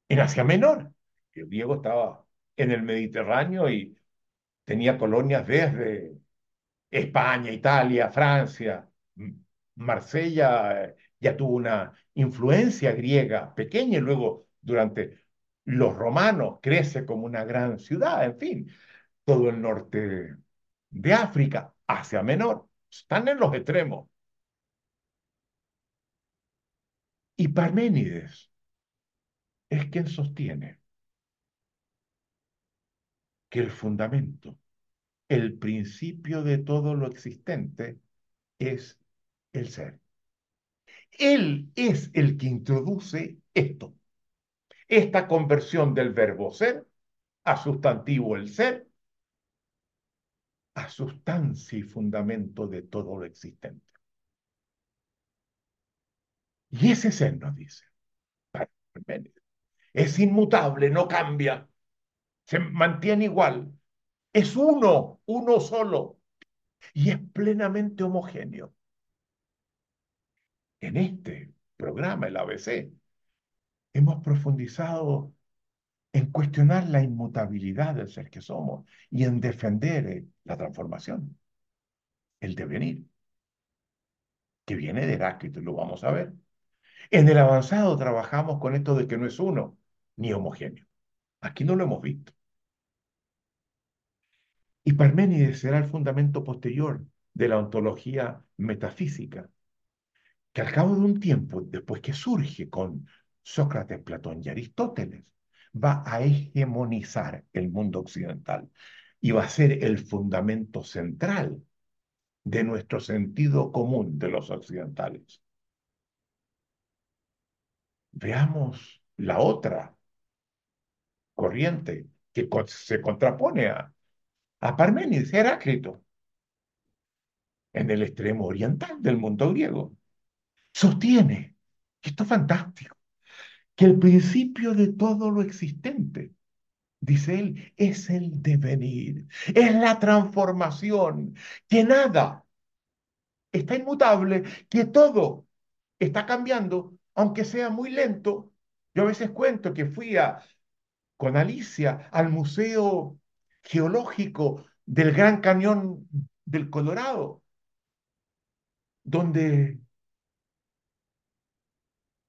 en Asia Menor. El griego estaba en el Mediterráneo y tenía colonias desde España, Italia, Francia. Marsella eh, ya tuvo una influencia griega pequeña y luego durante los romanos crece como una gran ciudad, en fin, todo el norte de África, Asia Menor, están en los extremos. Y Parménides es quien sostiene que el fundamento, el principio de todo lo existente es el ser. Él es el que introduce esto, esta conversión del verbo ser a sustantivo el ser, a sustancia y fundamento de todo lo existente. Y ese ser nos dice, es inmutable, no cambia, se mantiene igual, es uno, uno solo, y es plenamente homogéneo. En este programa, el ABC, hemos profundizado en cuestionar la inmutabilidad del ser que somos y en defender eh, la transformación, el devenir, que viene de Heráclito lo vamos a ver. En el avanzado trabajamos con esto de que no es uno ni homogéneo. Aquí no lo hemos visto. Y Parménides será el fundamento posterior de la ontología metafísica, que al cabo de un tiempo, después que surge con Sócrates, Platón y Aristóteles, va a hegemonizar el mundo occidental y va a ser el fundamento central de nuestro sentido común de los occidentales. Veamos la otra corriente que se contrapone a, a Parménides, Heráclito, en el extremo oriental del mundo griego. Sostiene, esto es fantástico, el principio de todo lo existente, dice él, es el devenir, es la transformación, que nada está inmutable, que todo está cambiando, aunque sea muy lento. Yo a veces cuento que fui con Alicia al Museo Geológico del Gran Cañón del Colorado, donde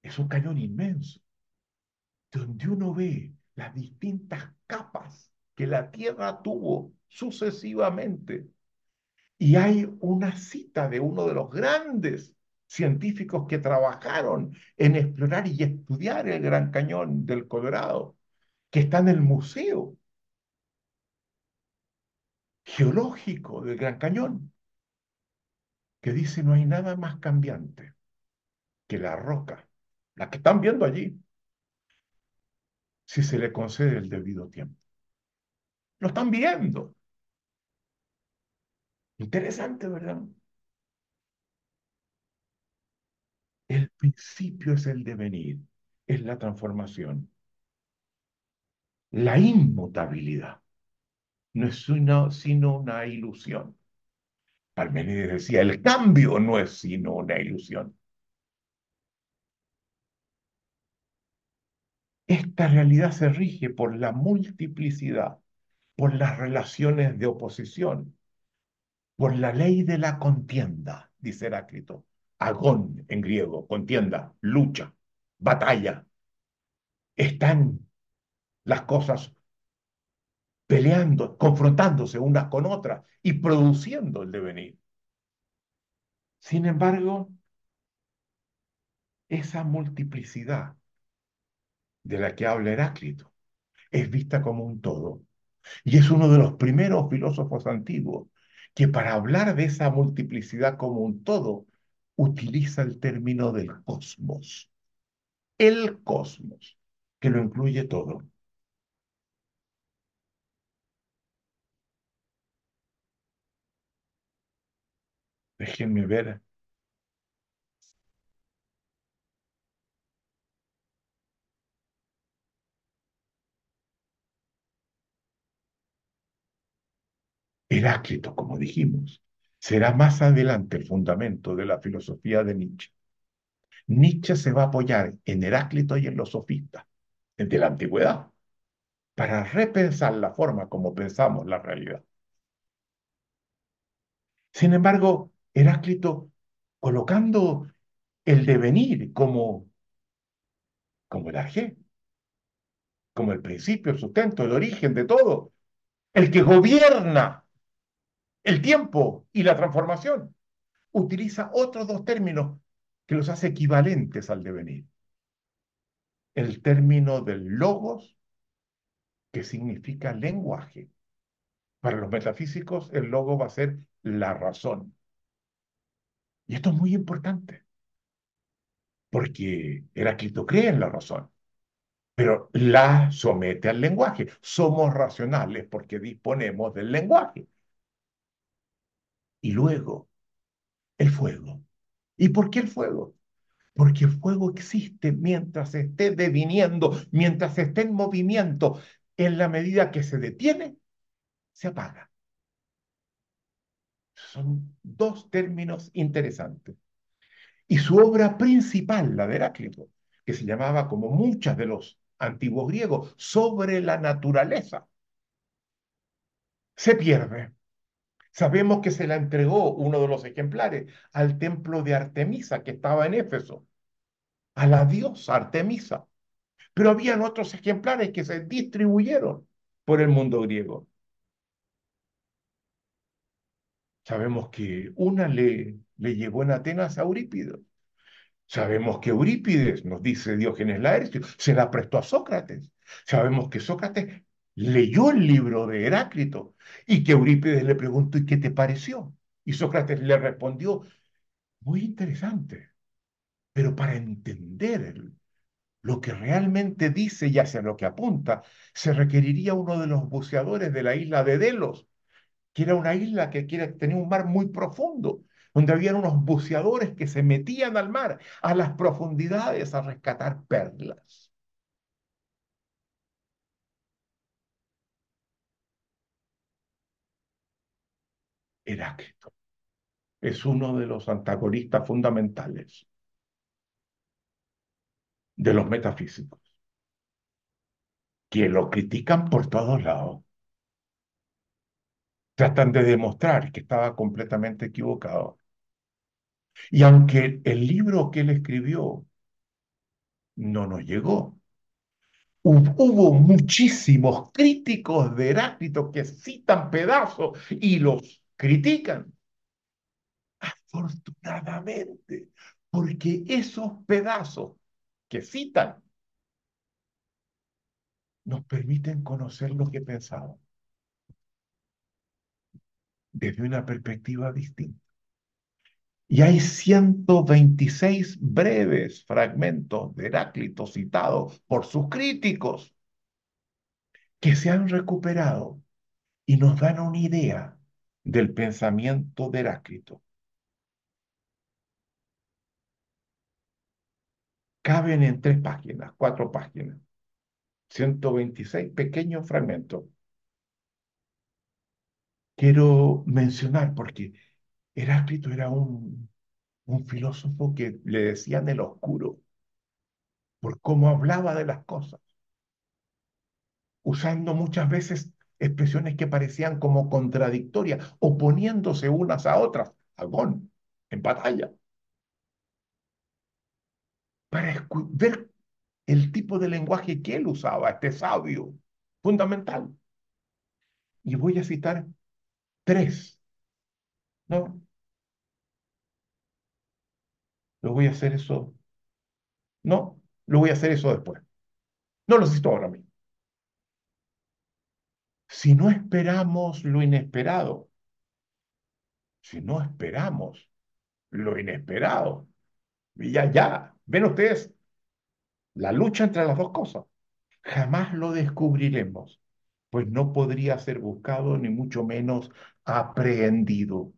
es un cañón inmenso donde uno ve las distintas capas que la Tierra tuvo sucesivamente. Y hay una cita de uno de los grandes científicos que trabajaron en explorar y estudiar el Gran Cañón del Colorado, que está en el Museo Geológico del Gran Cañón, que dice no hay nada más cambiante que la roca, la que están viendo allí, si se le concede el debido tiempo. Lo están viendo. Interesante, ¿verdad? El principio es el devenir, es la transformación. La inmutabilidad no es sino una ilusión. Parmenides decía, el cambio no es sino una ilusión. Esta realidad se rige por la multiplicidad, por las relaciones de oposición, por la ley de la contienda, dice Heráclito. Agón en griego, contienda, lucha, batalla. Están las cosas peleando, confrontándose unas con otras y produciendo el devenir. Sin embargo, esa multiplicidad de la que habla Heráclito, es vista como un todo. Y es uno de los primeros filósofos antiguos que para hablar de esa multiplicidad como un todo, utiliza el término del cosmos. El cosmos, que lo incluye todo. Déjenme ver Heráclito, como dijimos, será más adelante el fundamento de la filosofía de Nietzsche. Nietzsche se va a apoyar en Heráclito y en los sofistas de la antigüedad para repensar la forma como pensamos la realidad. Sin embargo, Heráclito, colocando el devenir como, como el arjé, como el principio, el sustento, el origen de todo, el que gobierna el tiempo y la transformación, utiliza otros dos términos que los hace equivalentes al devenir. El término del logos, que significa lenguaje. Para los metafísicos, el logo va a ser la razón. Y esto es muy importante, porque Heráclito cree en la razón, pero la somete al lenguaje. Somos racionales porque disponemos del lenguaje. Y luego, el fuego. ¿Y por qué el fuego? Porque el fuego existe mientras esté deviniendo, mientras esté en movimiento. En la medida que se detiene, se apaga. Son dos términos interesantes. Y su obra principal, la de Heráclito, que se llamaba, como muchas de los antiguos griegos, sobre la naturaleza, se pierde. Sabemos que se la entregó uno de los ejemplares al templo de Artemisa que estaba en Éfeso, a la diosa Artemisa. Pero habían otros ejemplares que se distribuyeron por el mundo griego. Sabemos que una le, le llegó en Atenas a Eurípides. Sabemos que Eurípides, nos dice Diógenes Laercio, se la prestó a Sócrates. Sabemos que Sócrates leyó el libro de Heráclito y que Eurípides le preguntó, ¿y qué te pareció? Y Sócrates le respondió, muy interesante, pero para entender lo que realmente dice y hacia lo que apunta, se requeriría uno de los buceadores de la isla de Delos, que era una isla que tenía un mar muy profundo, donde habían unos buceadores que se metían al mar, a las profundidades, a rescatar perlas. Heráclito es uno de los antagonistas fundamentales de los metafísicos, que lo critican por todos lados tratan de demostrar que estaba completamente equivocado. Y aunque el libro que él escribió no nos llegó, hubo muchísimos críticos de Heráclito que citan pedazos y los critican. Afortunadamente, porque esos pedazos que citan nos permiten conocer lo que pensaban desde una perspectiva distinta. Y hay 126 breves fragmentos de Heráclito citados por sus críticos que se han recuperado y nos dan una idea del pensamiento de Heráclito. Caben en tres páginas, cuatro páginas, 126 pequeños fragmentos quiero mencionar, porque Heráclito era un, un filósofo que le decían el oscuro, por cómo hablaba de las cosas, usando muchas veces expresiones que parecían como contradictorias, oponiéndose unas a otras, agón, en batalla, para ver el tipo de lenguaje que él usaba, este sabio, fundamental. Y voy a citar Tres. No. Lo voy a hacer eso. No, lo voy a hacer eso después. No lo necesito ahora mismo. Si no esperamos lo inesperado, si no esperamos lo inesperado, y ya, ya, ven ustedes la lucha entre las dos cosas, jamás lo descubriremos pues no podría ser buscado ni mucho menos aprehendido.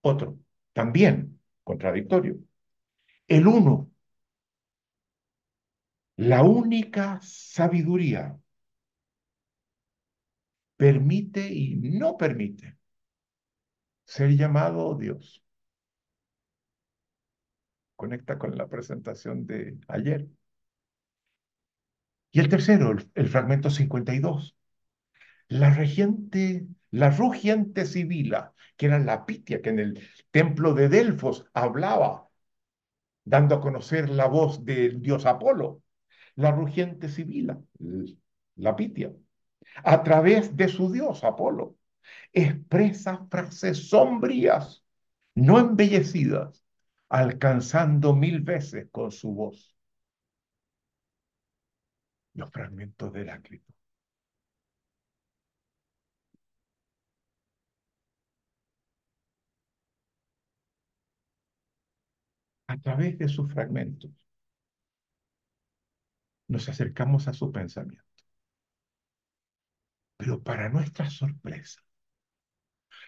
Otro, también contradictorio. El uno, la única sabiduría, permite y no permite ser llamado Dios. Conecta con la presentación de ayer. Y el tercero, el, fragmento 52. La regente, la rugiente sibila, que era la pitia que en el templo de Delfos hablaba, dando a conocer la voz del dios Apolo. La rugiente sibila, la pitia, a través de su dios Apolo, expresa frases sombrías, no embellecidas, alcanzando mil veces con su voz los fragmentos de Heráclito. A través de sus fragmentos nos acercamos a su pensamiento. Pero para nuestra sorpresa,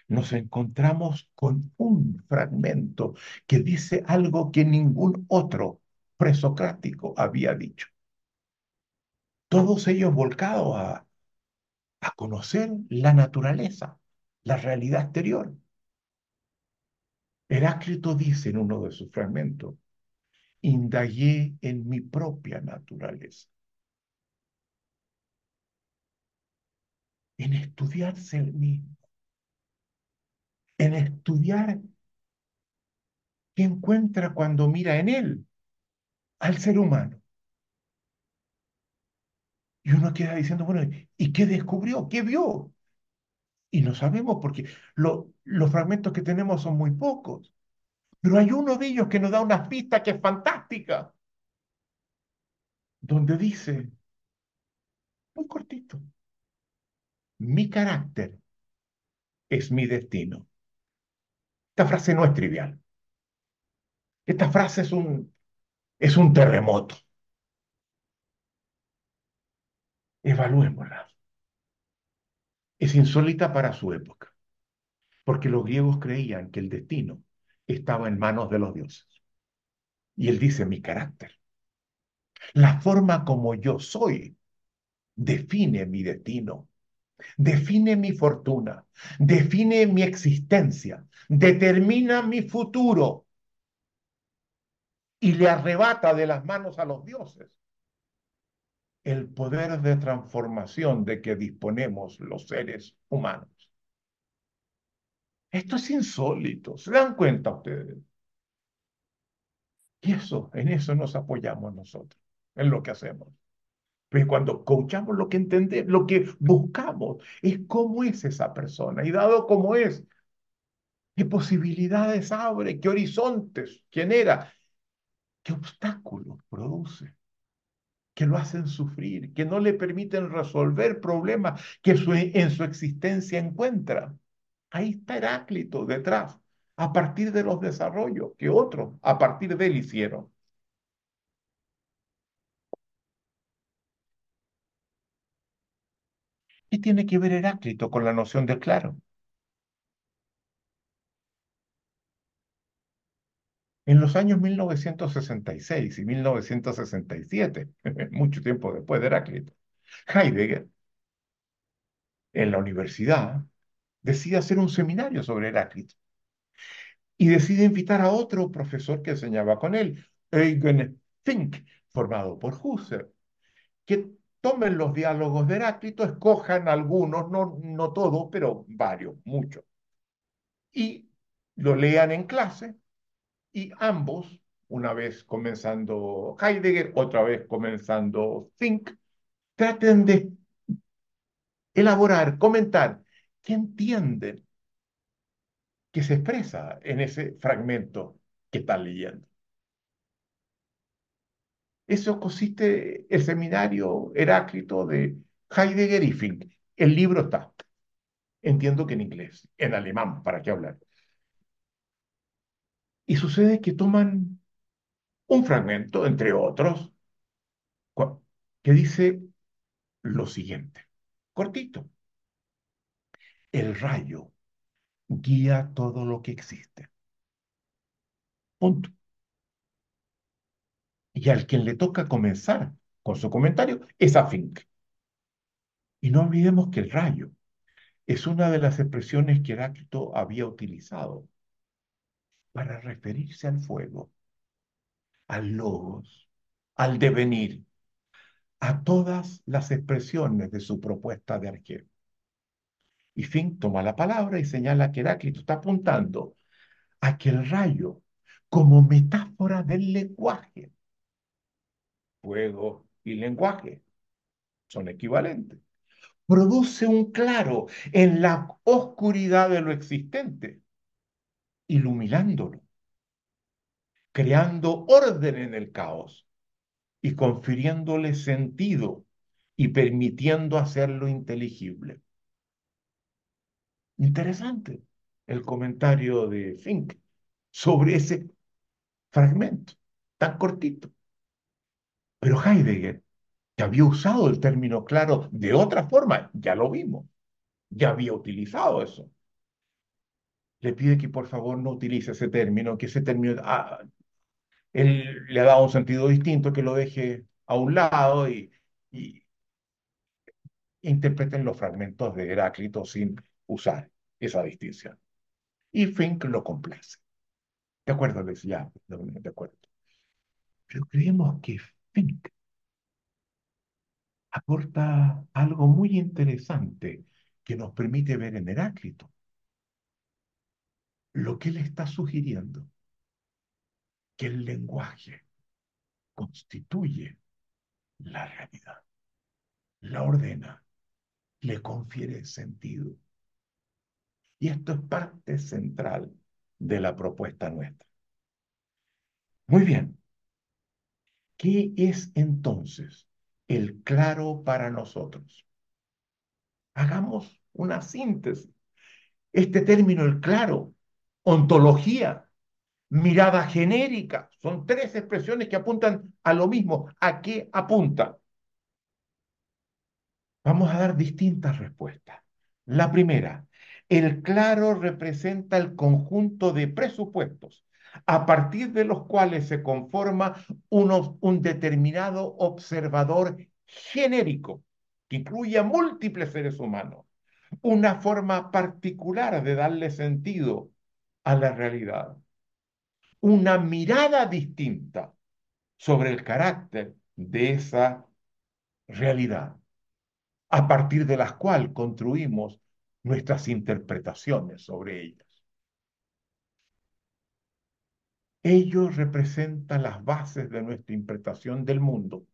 nos encontramos con un fragmento que dice algo que ningún otro presocrático había dicho. Todos ellos volcados a, conocer la naturaleza, la realidad exterior. Heráclito dice en uno de sus fragmentos, indagué en mi propia naturaleza. En estudiarse el mismo en estudiar qué encuentra cuando mira en él al ser humano. Y uno queda diciendo, bueno, ¿y qué descubrió? ¿Qué vio? Y no sabemos porque los fragmentos que tenemos son muy pocos. Pero hay uno de ellos que nos da una pista que es fantástica, donde dice, muy cortito, mi carácter es mi destino. Esta frase no es trivial. Esta frase es un, es un terremoto. Evaluémosla. Es insólita para su época, porque los griegos creían que el destino estaba en manos de los dioses. Y él dice, mi carácter, la forma como yo soy, define mi destino define mi fortuna, define mi existencia, determina mi futuro y le arrebata de las manos a los dioses el poder de transformación de que disponemos los seres humanos. Esto es insólito, ¿se dan cuenta ustedes? Y eso, en eso nos apoyamos nosotros, en lo que hacemos. Pero cuando coachamos lo que entendemos, lo que buscamos es cómo es esa persona. Y dado cómo es, qué posibilidades abre, qué horizontes genera, qué obstáculos produce, que lo hacen sufrir, que no le permiten resolver problemas que en su existencia encuentra. Ahí está Heráclito detrás, a partir de los desarrollos que otros a partir de él hicieron. ¿Qué tiene que ver Heráclito con la noción del claro? En los años 1966 y 1967, mucho tiempo después de Heráclito, Heidegger, en la universidad, decide hacer un seminario sobre Heráclito y decide invitar a otro profesor que enseñaba con él, Eugen Fink, formado por Husserl, que tomen los diálogos de Heráclito, escojan algunos, no, no todos, pero varios, muchos, y lo lean en clase, y ambos, una vez comenzando Heidegger, otra vez comenzando Fink, traten de elaborar, comentar qué entienden que se expresa en ese fragmento que están leyendo. Eso consiste el seminario Heráclito de Heidegger y Fink. El libro está. Entiendo que en inglés, en alemán, ¿para qué hablar? Y sucede que toman un fragmento, entre otros, que dice lo siguiente, cortito. El rayo guía todo lo que existe. Punto. Y al quien le toca comenzar con su comentario es a Fink. Y no olvidemos que el rayo es una de las expresiones que Heráclito había utilizado para referirse al fuego, al logos, al devenir, a todas las expresiones de su propuesta de Arquero. Y Fink toma la palabra y señala que Heráclito está apuntando a que el rayo, como metáfora del lenguaje, fuego y lenguaje son equivalentes, produce un claro en la oscuridad de lo existente, iluminándolo, creando orden en el caos y confiriéndole sentido y permitiendo hacerlo inteligible. Interesante el comentario de Fink sobre ese fragmento tan cortito. Pero Heidegger, que había usado el término claro de otra forma, ya lo vimos, ya había utilizado eso. Le pide que por favor no utilice ese término, que ese término, ah, él le ha dado un sentido distinto, que lo deje a un lado y, interpreten los fragmentos de Heráclito sin usar esa distinción. Y Fink lo complace. De acuerdo, les ya, de acuerdo. Pero creemos que Aporta algo muy interesante que nos permite ver en Heráclito lo que él está sugiriendo, que el lenguaje constituye la realidad, la ordena, le confiere sentido. Y esto es parte central de la propuesta nuestra. Muy bien. ¿Qué es entonces el claro para nosotros? Hagamos una síntesis. Este término, el claro, ontología, mirada genérica, son tres expresiones que apuntan a lo mismo. ¿A qué apunta? Vamos a dar distintas respuestas. La primera, el claro representa el conjunto de presupuestos a partir de los cuales se conforma un determinado observador genérico que incluye a múltiples seres humanos, una forma particular de darle sentido a la realidad, una mirada distinta sobre el carácter de esa realidad, a partir de las cuales construimos nuestras interpretaciones sobre ellas. Ellos representan las bases de nuestra interpretación del mundo.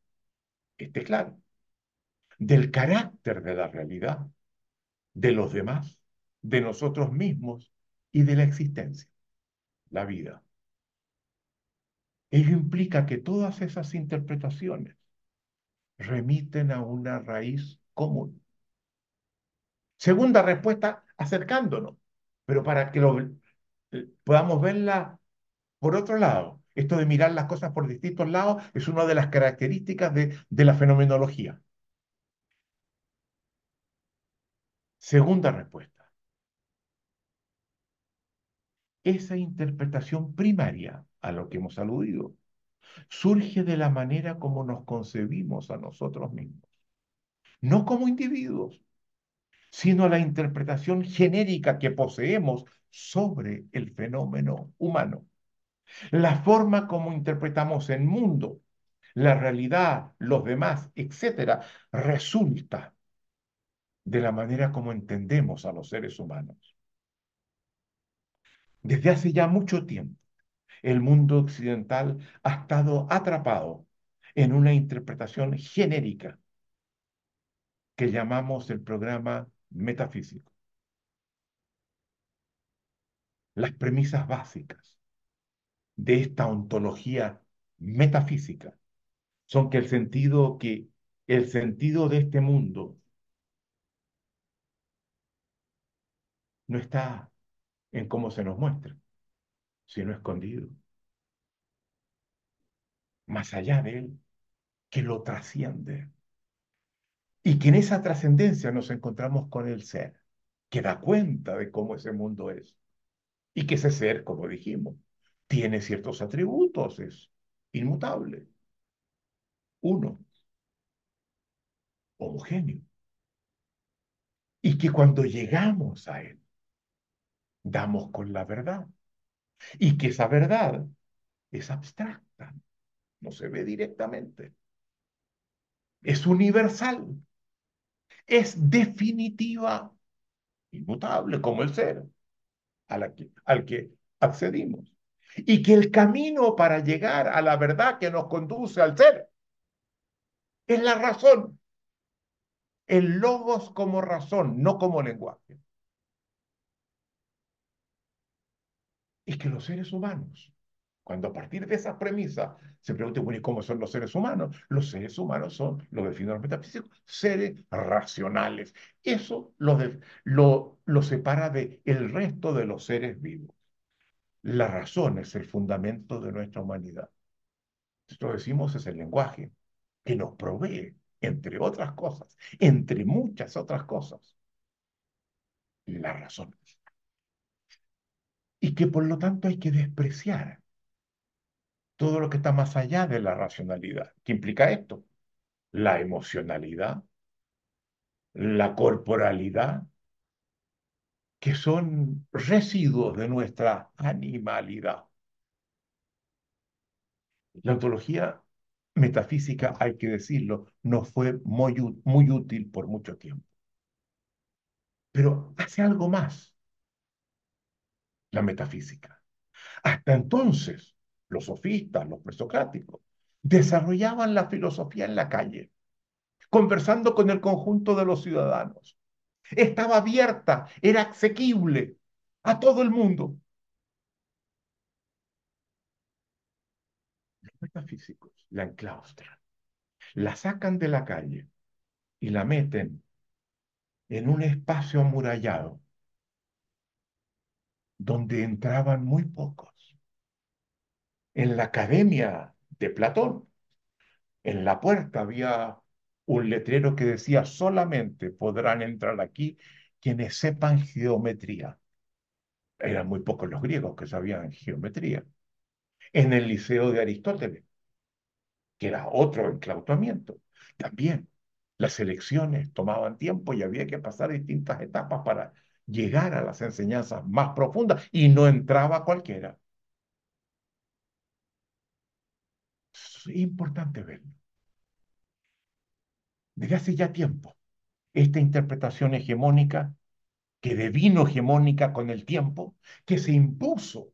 Este claro. Del carácter de la realidad, de los demás, de nosotros mismos y de la existencia, la vida. Ello implica que todas esas interpretaciones remiten a una raíz común. Segunda respuesta, acercándonos, pero para que lo, eh, podamos verla por otro lado. Esto de mirar las cosas por distintos lados es una de las características de, la fenomenología. Segunda respuesta. Esa interpretación primaria a lo que hemos aludido surge de la manera como nos concebimos a nosotros mismos. No como individuos, sino la interpretación genérica que poseemos sobre el fenómeno humano. La forma como interpretamos el mundo, la realidad, los demás, etcétera, resulta de la manera como entendemos a los seres humanos. Desde hace ya mucho tiempo, el mundo occidental ha estado atrapado en una interpretación genérica que llamamos el programa metafísico. Las premisas básicas de esta ontología metafísica son que el sentido que el sentido de este mundo no está en cómo se nos muestra, sino escondido. Más allá de él, que lo trasciende. Y que en esa trascendencia nos encontramos con el ser que da cuenta de cómo ese mundo es. Y que ese ser, como dijimos, tiene ciertos atributos, es inmutable. Uno, homogéneo. Y que cuando llegamos a él, damos con la verdad. Y que esa verdad es abstracta, no se ve directamente. Es universal, es definitiva, inmutable como el ser al que, al que accedimos. Y que el camino para llegar a la verdad que nos conduce al ser es la razón. El logos como razón, no como lenguaje. Y que los seres humanos, cuando a partir de esa premisa se pregunten, bueno, ¿y cómo son los seres humanos? Los seres humanos son, lo definen los metafísicos, seres racionales. Eso lo, lo, lo separa del el resto de los seres vivos. La razón es el fundamento de nuestra humanidad. Esto decimos es el lenguaje que nos provee, entre otras cosas, entre muchas otras cosas, la razón. Y que por lo tanto hay que despreciar todo lo que está más allá de la racionalidad. ¿Qué implica esto? La emocionalidad, la corporalidad, que son residuos de nuestra animalidad. La ontología metafísica, hay que decirlo, nos fue muy, muy útil por mucho tiempo. Pero hace algo más la metafísica. Hasta entonces, los sofistas, los presocráticos, desarrollaban la filosofía en la calle, conversando con el conjunto de los ciudadanos. Estaba abierta, era asequible a todo el mundo. Los metafísicos la enclaustran, la sacan de la calle y la meten en un espacio amurallado donde entraban muy pocos. En la academia de Platón, en la puerta había un letrero que decía solamente podrán entrar aquí quienes sepan geometría. Eran muy pocos los griegos que sabían geometría. En el liceo de Aristóteles, que era otro enclaustramiento, también las elecciones tomaban tiempo y había que pasar distintas etapas para llegar a las enseñanzas más profundas y no entraba cualquiera. Es importante verlo. Desde hace ya tiempo, esta interpretación hegemónica, que devino hegemónica con el tiempo, que se impuso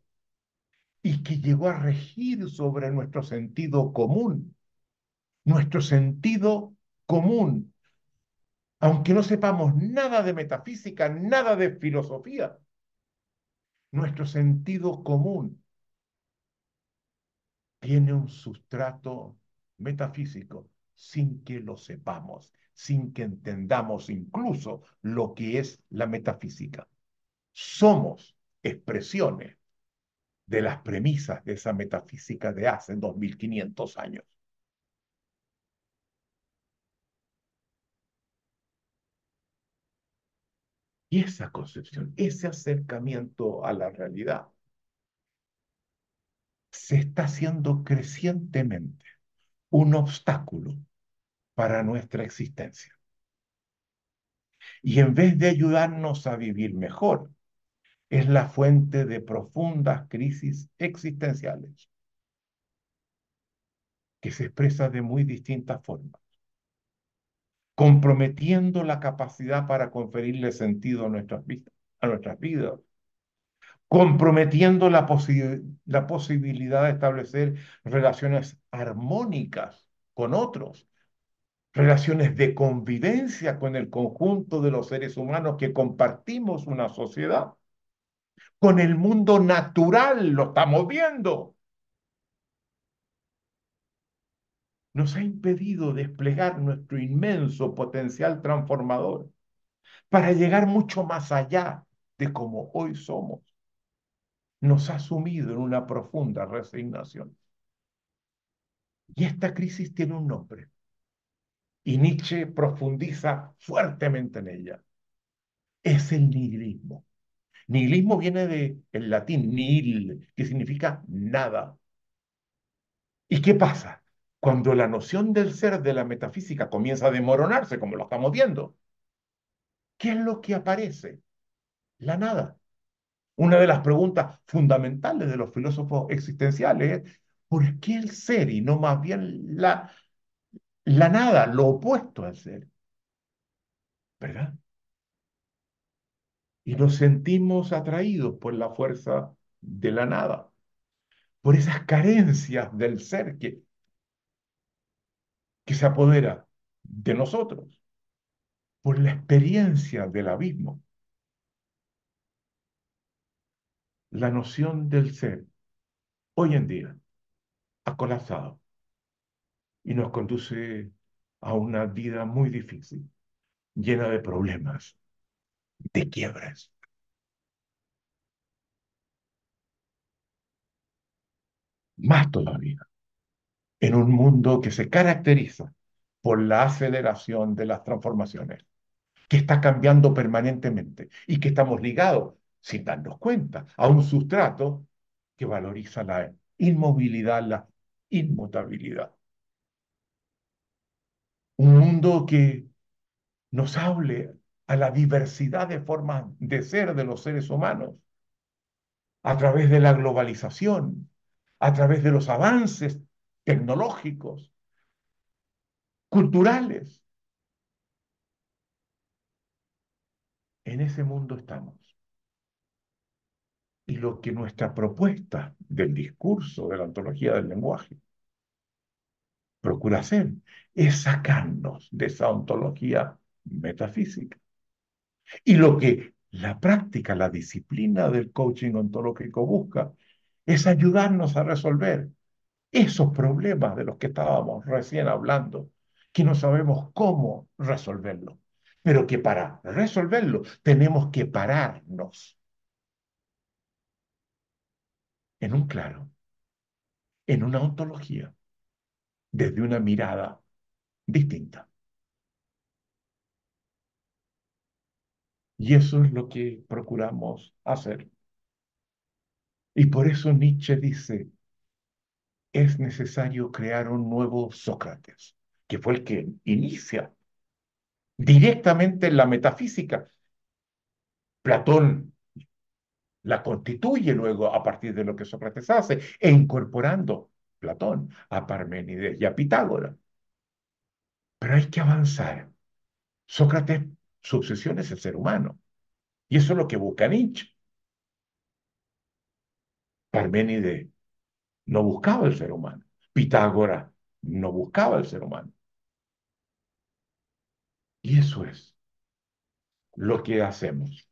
y que llegó a regir sobre nuestro sentido común, nuestro sentido común, aunque no sepamos nada de metafísica, nada de filosofía, nuestro sentido común tiene un sustrato metafísico sin que lo sepamos, sin que entendamos incluso lo que es la metafísica. Somos expresiones de las premisas de esa metafísica de hace 2500 años. Y esa concepción, ese acercamiento a la realidad, se está haciendo crecientemente un obstáculo para nuestra existencia. Y en vez de ayudarnos a vivir mejor, es la fuente de profundas crisis existenciales que se expresa de muy distintas formas comprometiendo la capacidad para conferirle sentido a nuestras, vidas, a nuestras vidas, comprometiendo la, la posibilidad de establecer relaciones armónicas con otros, relaciones de convivencia con el conjunto de los seres humanos que compartimos una sociedad, con el mundo natural, lo estamos viendo, nos ha impedido desplegar nuestro inmenso potencial transformador para llegar mucho más allá de como hoy somos. Nos ha sumido en una profunda resignación. Y esta crisis tiene un nombre. Y Nietzsche profundiza fuertemente en ella. es el nihilismo. Nihilismo viene del latín nihil, que significa nada. ¿Y qué pasa? Cuando la noción del ser de la metafísica comienza a desmoronarse, como lo estamos viendo, ¿qué es lo que aparece? La nada. Una de las preguntas fundamentales de los filósofos existenciales es, ¿por qué el ser y no más bien la, la nada, lo opuesto al ser? ¿Verdad? Y nos sentimos atraídos por la fuerza de la nada, por esas carencias del ser que, que se apodera de nosotros, por la experiencia del abismo. La noción del ser hoy en día ha colapsado y nos conduce a una vida muy difícil, llena de problemas, de quiebras. Más todavía, en un mundo que se caracteriza por la aceleración de las transformaciones, que está cambiando permanentemente y que estamos ligados, sin darnos cuenta, a un sustrato que valoriza la inmovilidad, la inmutabilidad. Un mundo que nos hable a la diversidad de formas de ser de los seres humanos, a través de la globalización, a través de los avances tecnológicos, culturales. En ese mundo estamos. Y lo que nuestra propuesta del discurso de la ontología del lenguaje procura hacer es sacarnos de esa ontología metafísica. Y lo que la práctica, la disciplina del coaching ontológico busca es ayudarnos a resolver esos problemas de los que estábamos recién hablando, que no sabemos cómo resolverlo, pero que para resolverlo tenemos que pararnos en un claro, en una ontología, desde una mirada distinta. Y eso es lo que procuramos hacer. Y por eso Nietzsche dice, es necesario crear un nuevo Sócrates, que fue el que inicia directamente la metafísica. Platón la constituye luego a partir de lo que Sócrates hace, e incorporando Platón a Parménides y a Pitágoras. Pero hay que avanzar. Sócrates, su obsesión es el ser humano. Y eso es lo que busca Nietzsche. Parménides no buscaba el ser humano. Pitágoras no buscaba el ser humano. Y eso es lo que hacemos.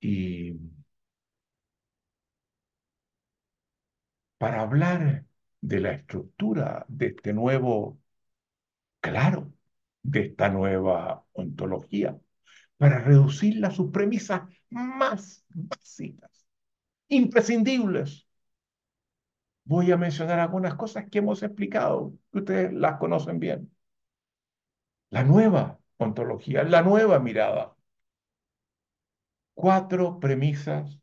Y para hablar de la estructura de este nuevo, claro, de esta nueva ontología, para reducirla a sus premisas más básicas, imprescindibles. Voy a mencionar algunas cosas que hemos explicado, que ustedes las conocen bien. La nueva ontología, la nueva mirada. Cuatro premisas,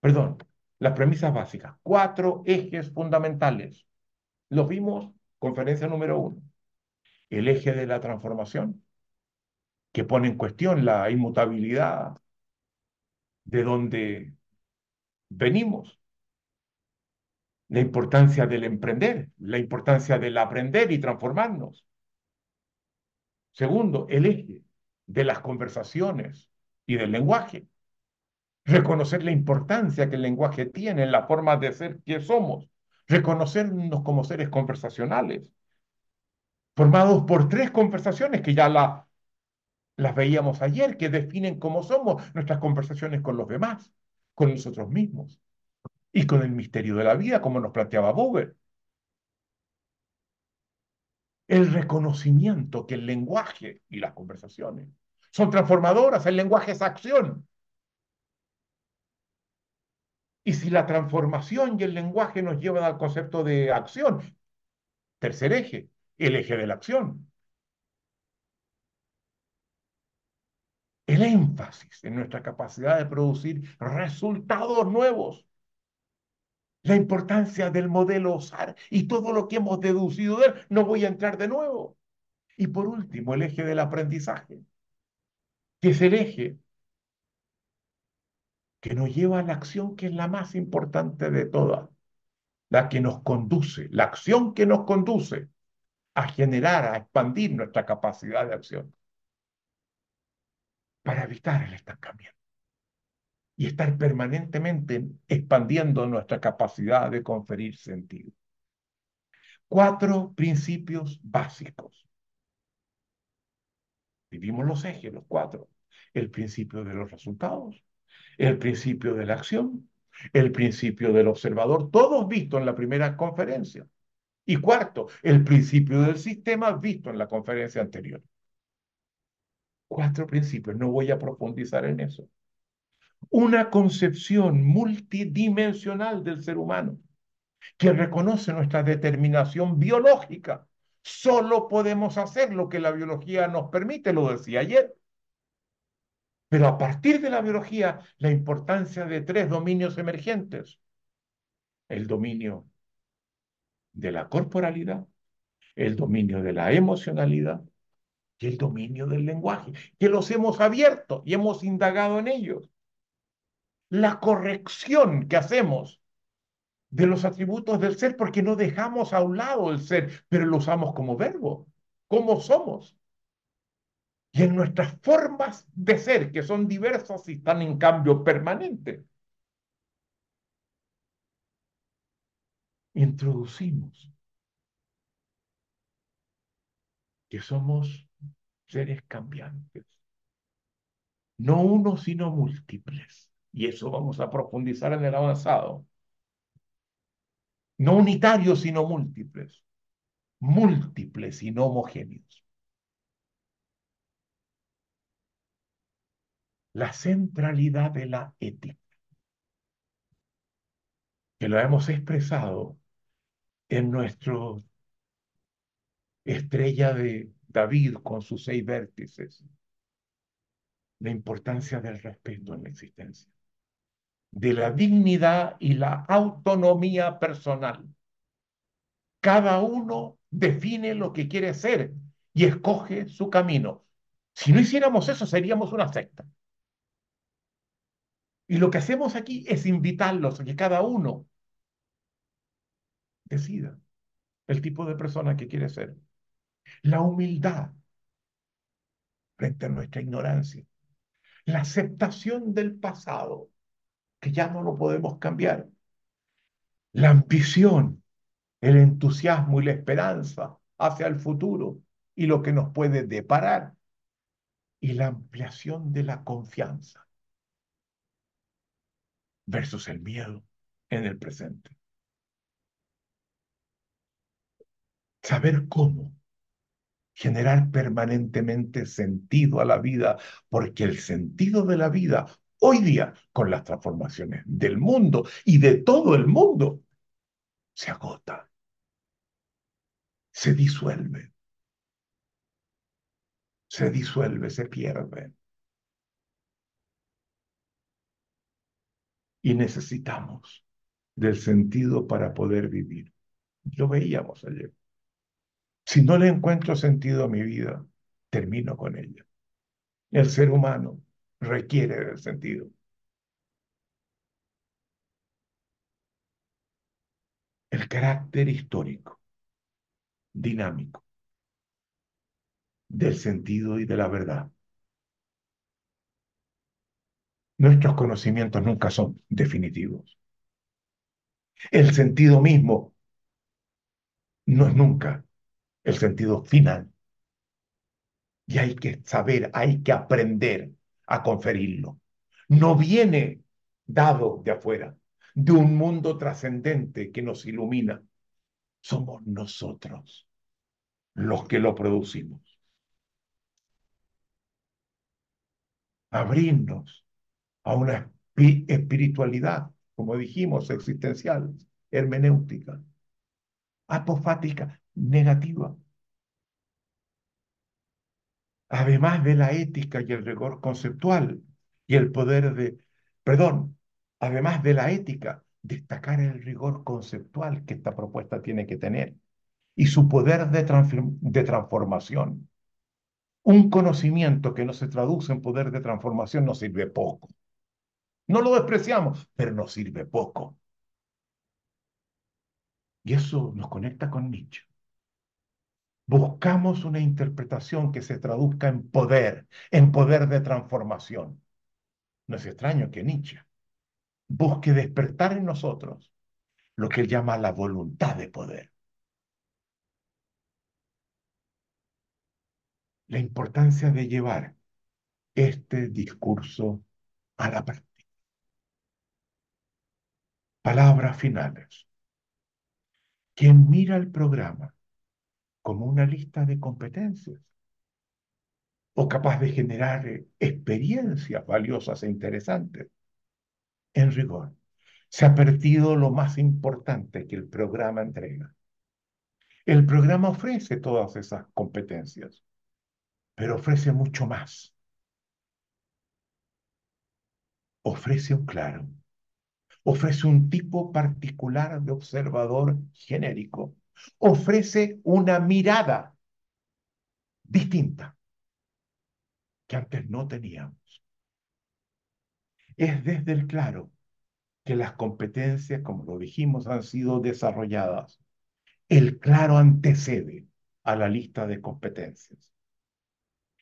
perdón, las premisas básicas, cuatro ejes fundamentales. Los vimos, conferencia número uno. El eje de la transformación, que pone en cuestión la inmutabilidad de donde venimos, la importancia del emprender, la importancia del aprender y transformarnos. Segundo, el eje de las conversaciones y del lenguaje. Reconocer la importancia que el lenguaje tiene en la forma de ser que somos. Reconocernos como seres conversacionales, formados por tres conversaciones que ya la, las veíamos ayer, que definen cómo somos nuestras conversaciones con los demás, con nosotros mismos y con el misterio de la vida, como nos planteaba Buber. El reconocimiento que el lenguaje y las conversaciones son transformadoras, el lenguaje es acción. Y si la transformación y el lenguaje nos llevan al concepto de acción, tercer eje, el eje de la acción. el énfasis en nuestra capacidad de producir resultados nuevos, la importancia del modelo OSAR y todo lo que hemos deducido de él, no voy a entrar de nuevo. Y por último, el eje del aprendizaje, que es el eje que nos lleva a la acción que es la más importante de todas, la que nos conduce, la acción que nos conduce a generar, a expandir nuestra capacidad de acción para evitar el estancamiento y estar permanentemente expandiendo nuestra capacidad de conferir sentido. Cuatro principios básicos. Vivimos los ejes, los cuatro. El principio de los resultados, el principio de la acción, el principio del observador, todos vistos en la primera conferencia. Y cuarto, el principio del sistema visto en la conferencia anterior. Cuatro principios, no voy a profundizar en eso. Una concepción multidimensional del ser humano que reconoce nuestra determinación biológica. Solo podemos hacer lo que la biología nos permite, lo decía ayer. Pero a partir de la biología, la importancia de tres dominios emergentes. El dominio de la corporalidad, el dominio de la emocionalidad y el dominio del lenguaje, que los hemos abierto y hemos indagado en ellos. La corrección que hacemos de los atributos del ser, porque no dejamos a un lado el ser, pero lo usamos como verbo, como somos. Y en nuestras formas de ser, que son diversas y están en cambio permanente, introducimos que somos seres cambiantes. No uno, sino múltiples. Y eso vamos a profundizar en el avanzado. No unitarios, sino múltiples. Múltiples y no homogéneos. La centralidad de la ética, que lo hemos expresado en nuestro estrella de David con sus seis vértices, la importancia del respeto en la existencia, de la dignidad y la autonomía personal. Cada uno define lo que quiere ser y escoge su camino. Si no hiciéramos eso, seríamos una secta. Y lo que hacemos aquí es invitarlos a que cada uno decida el tipo de persona que quiere ser. La humildad frente a nuestra ignorancia. La aceptación del pasado, que ya no lo podemos cambiar. La ambición, el entusiasmo y la esperanza hacia el futuro y lo que nos puede deparar. Y la ampliación de la confianza versus el miedo en el presente. Saber cómo generar permanentemente sentido a la vida, porque el sentido de la vida hoy día, con las transformaciones del mundo y de todo el mundo, se agota, se disuelve, se disuelve, se pierde. Y necesitamos del sentido para poder vivir. Lo veíamos ayer. Si no le encuentro sentido a mi vida, termino con ella. El ser humano requiere del sentido. El carácter histórico, dinámico, del sentido y de la verdad. Nuestros conocimientos nunca son definitivos. El sentido mismo no es nunca el sentido final. Y hay que saber, hay que aprender a conferirlo. No viene dado de afuera, de un mundo trascendente que nos ilumina. Somos nosotros los que lo producimos. Abrirnos a una espiritualidad, como dijimos, existencial, hermenéutica, apofática, negativa. además de la ética y el rigor conceptual y el poder de, perdón, además de la ética, destacar el rigor conceptual que esta propuesta tiene que tener y su poder de, de transformación. Un conocimiento que no se traduce en poder de transformación nos sirve poco. No lo despreciamos, pero nos sirve poco. Y eso nos conecta con Nietzsche. Buscamos una interpretación que se traduzca en poder, en poder de transformación. No es extraño que Nietzsche busque despertar en nosotros lo que él llama la voluntad de poder. La importancia de llevar este discurso a la práctica. Palabras finales. Quien mira el programa como una lista de competencias o capaz de generar experiencias valiosas e interesantes, en rigor, se ha perdido lo más importante que el programa entrega. El programa ofrece todas esas competencias, pero ofrece mucho más. Ofrece un claro, ofrece un tipo particular de observador genérico, ofrece una mirada distinta que antes no teníamos. Es desde el claro que las competencias, como lo dijimos, han sido desarrolladas. El claro antecede a la lista de competencias.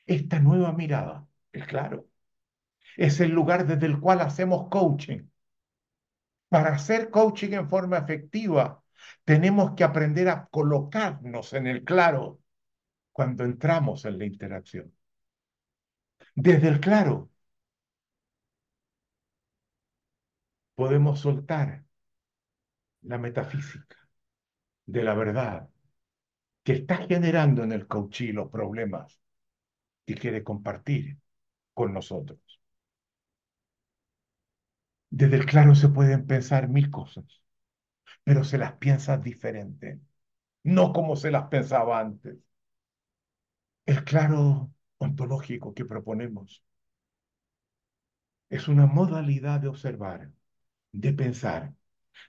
Esta nueva mirada, el claro, es el lugar desde el cual hacemos coaching para hacer coaching en forma efectiva, tenemos que aprender a colocarnos en el claro cuando entramos en la interacción. Desde el claro podemos soltar la metafísica de la verdad que está generando en el coaching los problemas que quiere compartir con nosotros. Desde el claro se pueden pensar mil cosas, pero se las piensa diferente, no como se las pensaba antes. El claro ontológico que proponemos es una modalidad de observar, de pensar,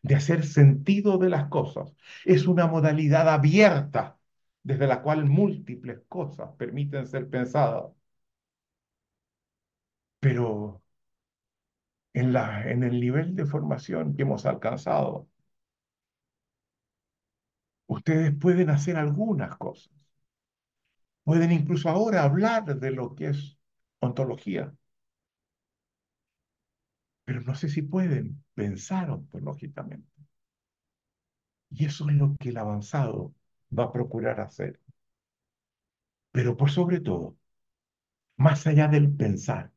de hacer sentido de las cosas. Es una modalidad abierta desde la cual múltiples cosas permiten ser pensadas. Pero en, la, en el nivel de formación que hemos alcanzado, ustedes pueden hacer algunas cosas. Pueden incluso ahora hablar de lo que es ontología. Pero no sé si pueden pensar ontológicamente. Y eso es lo que el avanzado va a procurar hacer. Pero por sobre todo, más allá del pensar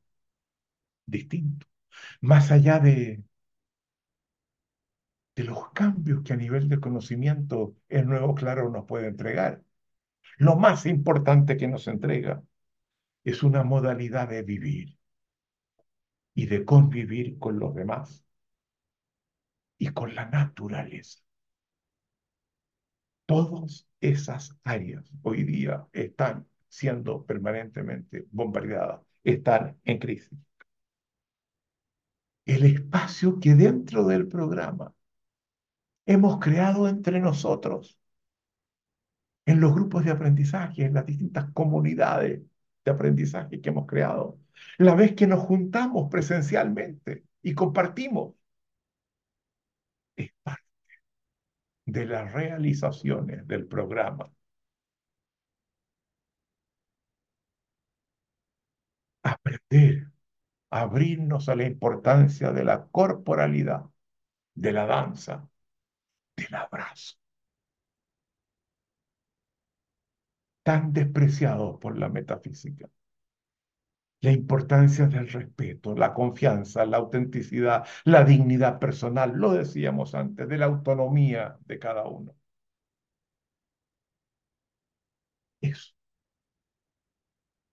distinto, más allá de, de los cambios que a nivel de conocimiento el nuevo claro nos puede entregar. Lo más importante que nos entrega es una modalidad de vivir y de convivir con los demás y con la naturaleza. Todas esas áreas hoy día están siendo permanentemente bombardeadas, están en crisis el espacio que dentro del programa hemos creado entre nosotros, en los grupos de aprendizaje, en las distintas comunidades de aprendizaje que hemos creado, la vez que nos juntamos presencialmente y compartimos, es parte de las realizaciones del programa. Aprender abrirnos a la importancia de la corporalidad, de la danza, del abrazo. Tan despreciado por la metafísica. La importancia del respeto, la confianza, la autenticidad, la dignidad personal, lo decíamos antes, de la autonomía de cada uno. Eso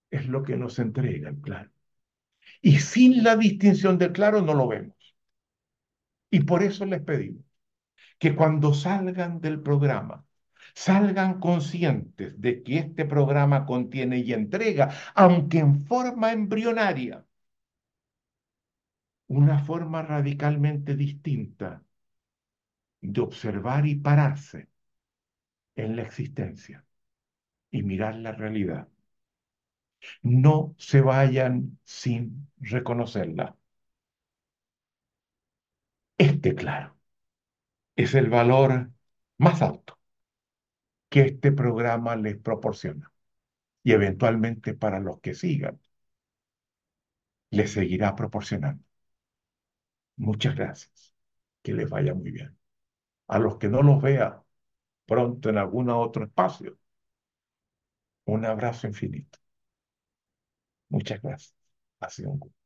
es lo que nos entrega el plan. Y sin la distinción del claro no lo vemos. Y por eso les pedimos que cuando salgan del programa salgan conscientes de que este programa contiene y entrega, aunque en forma embrionaria, una forma radicalmente distinta de observar y pararse en la existencia y mirar la realidad. No se vayan sin reconocerla. Este, claro, es el valor más alto que este programa les proporciona. Y eventualmente para los que sigan, les seguirá proporcionando. Muchas gracias. Que les vaya muy bien. A los que no los vea pronto en algún otro espacio, un abrazo infinito. Muchas gracias. Ha sido un gusto.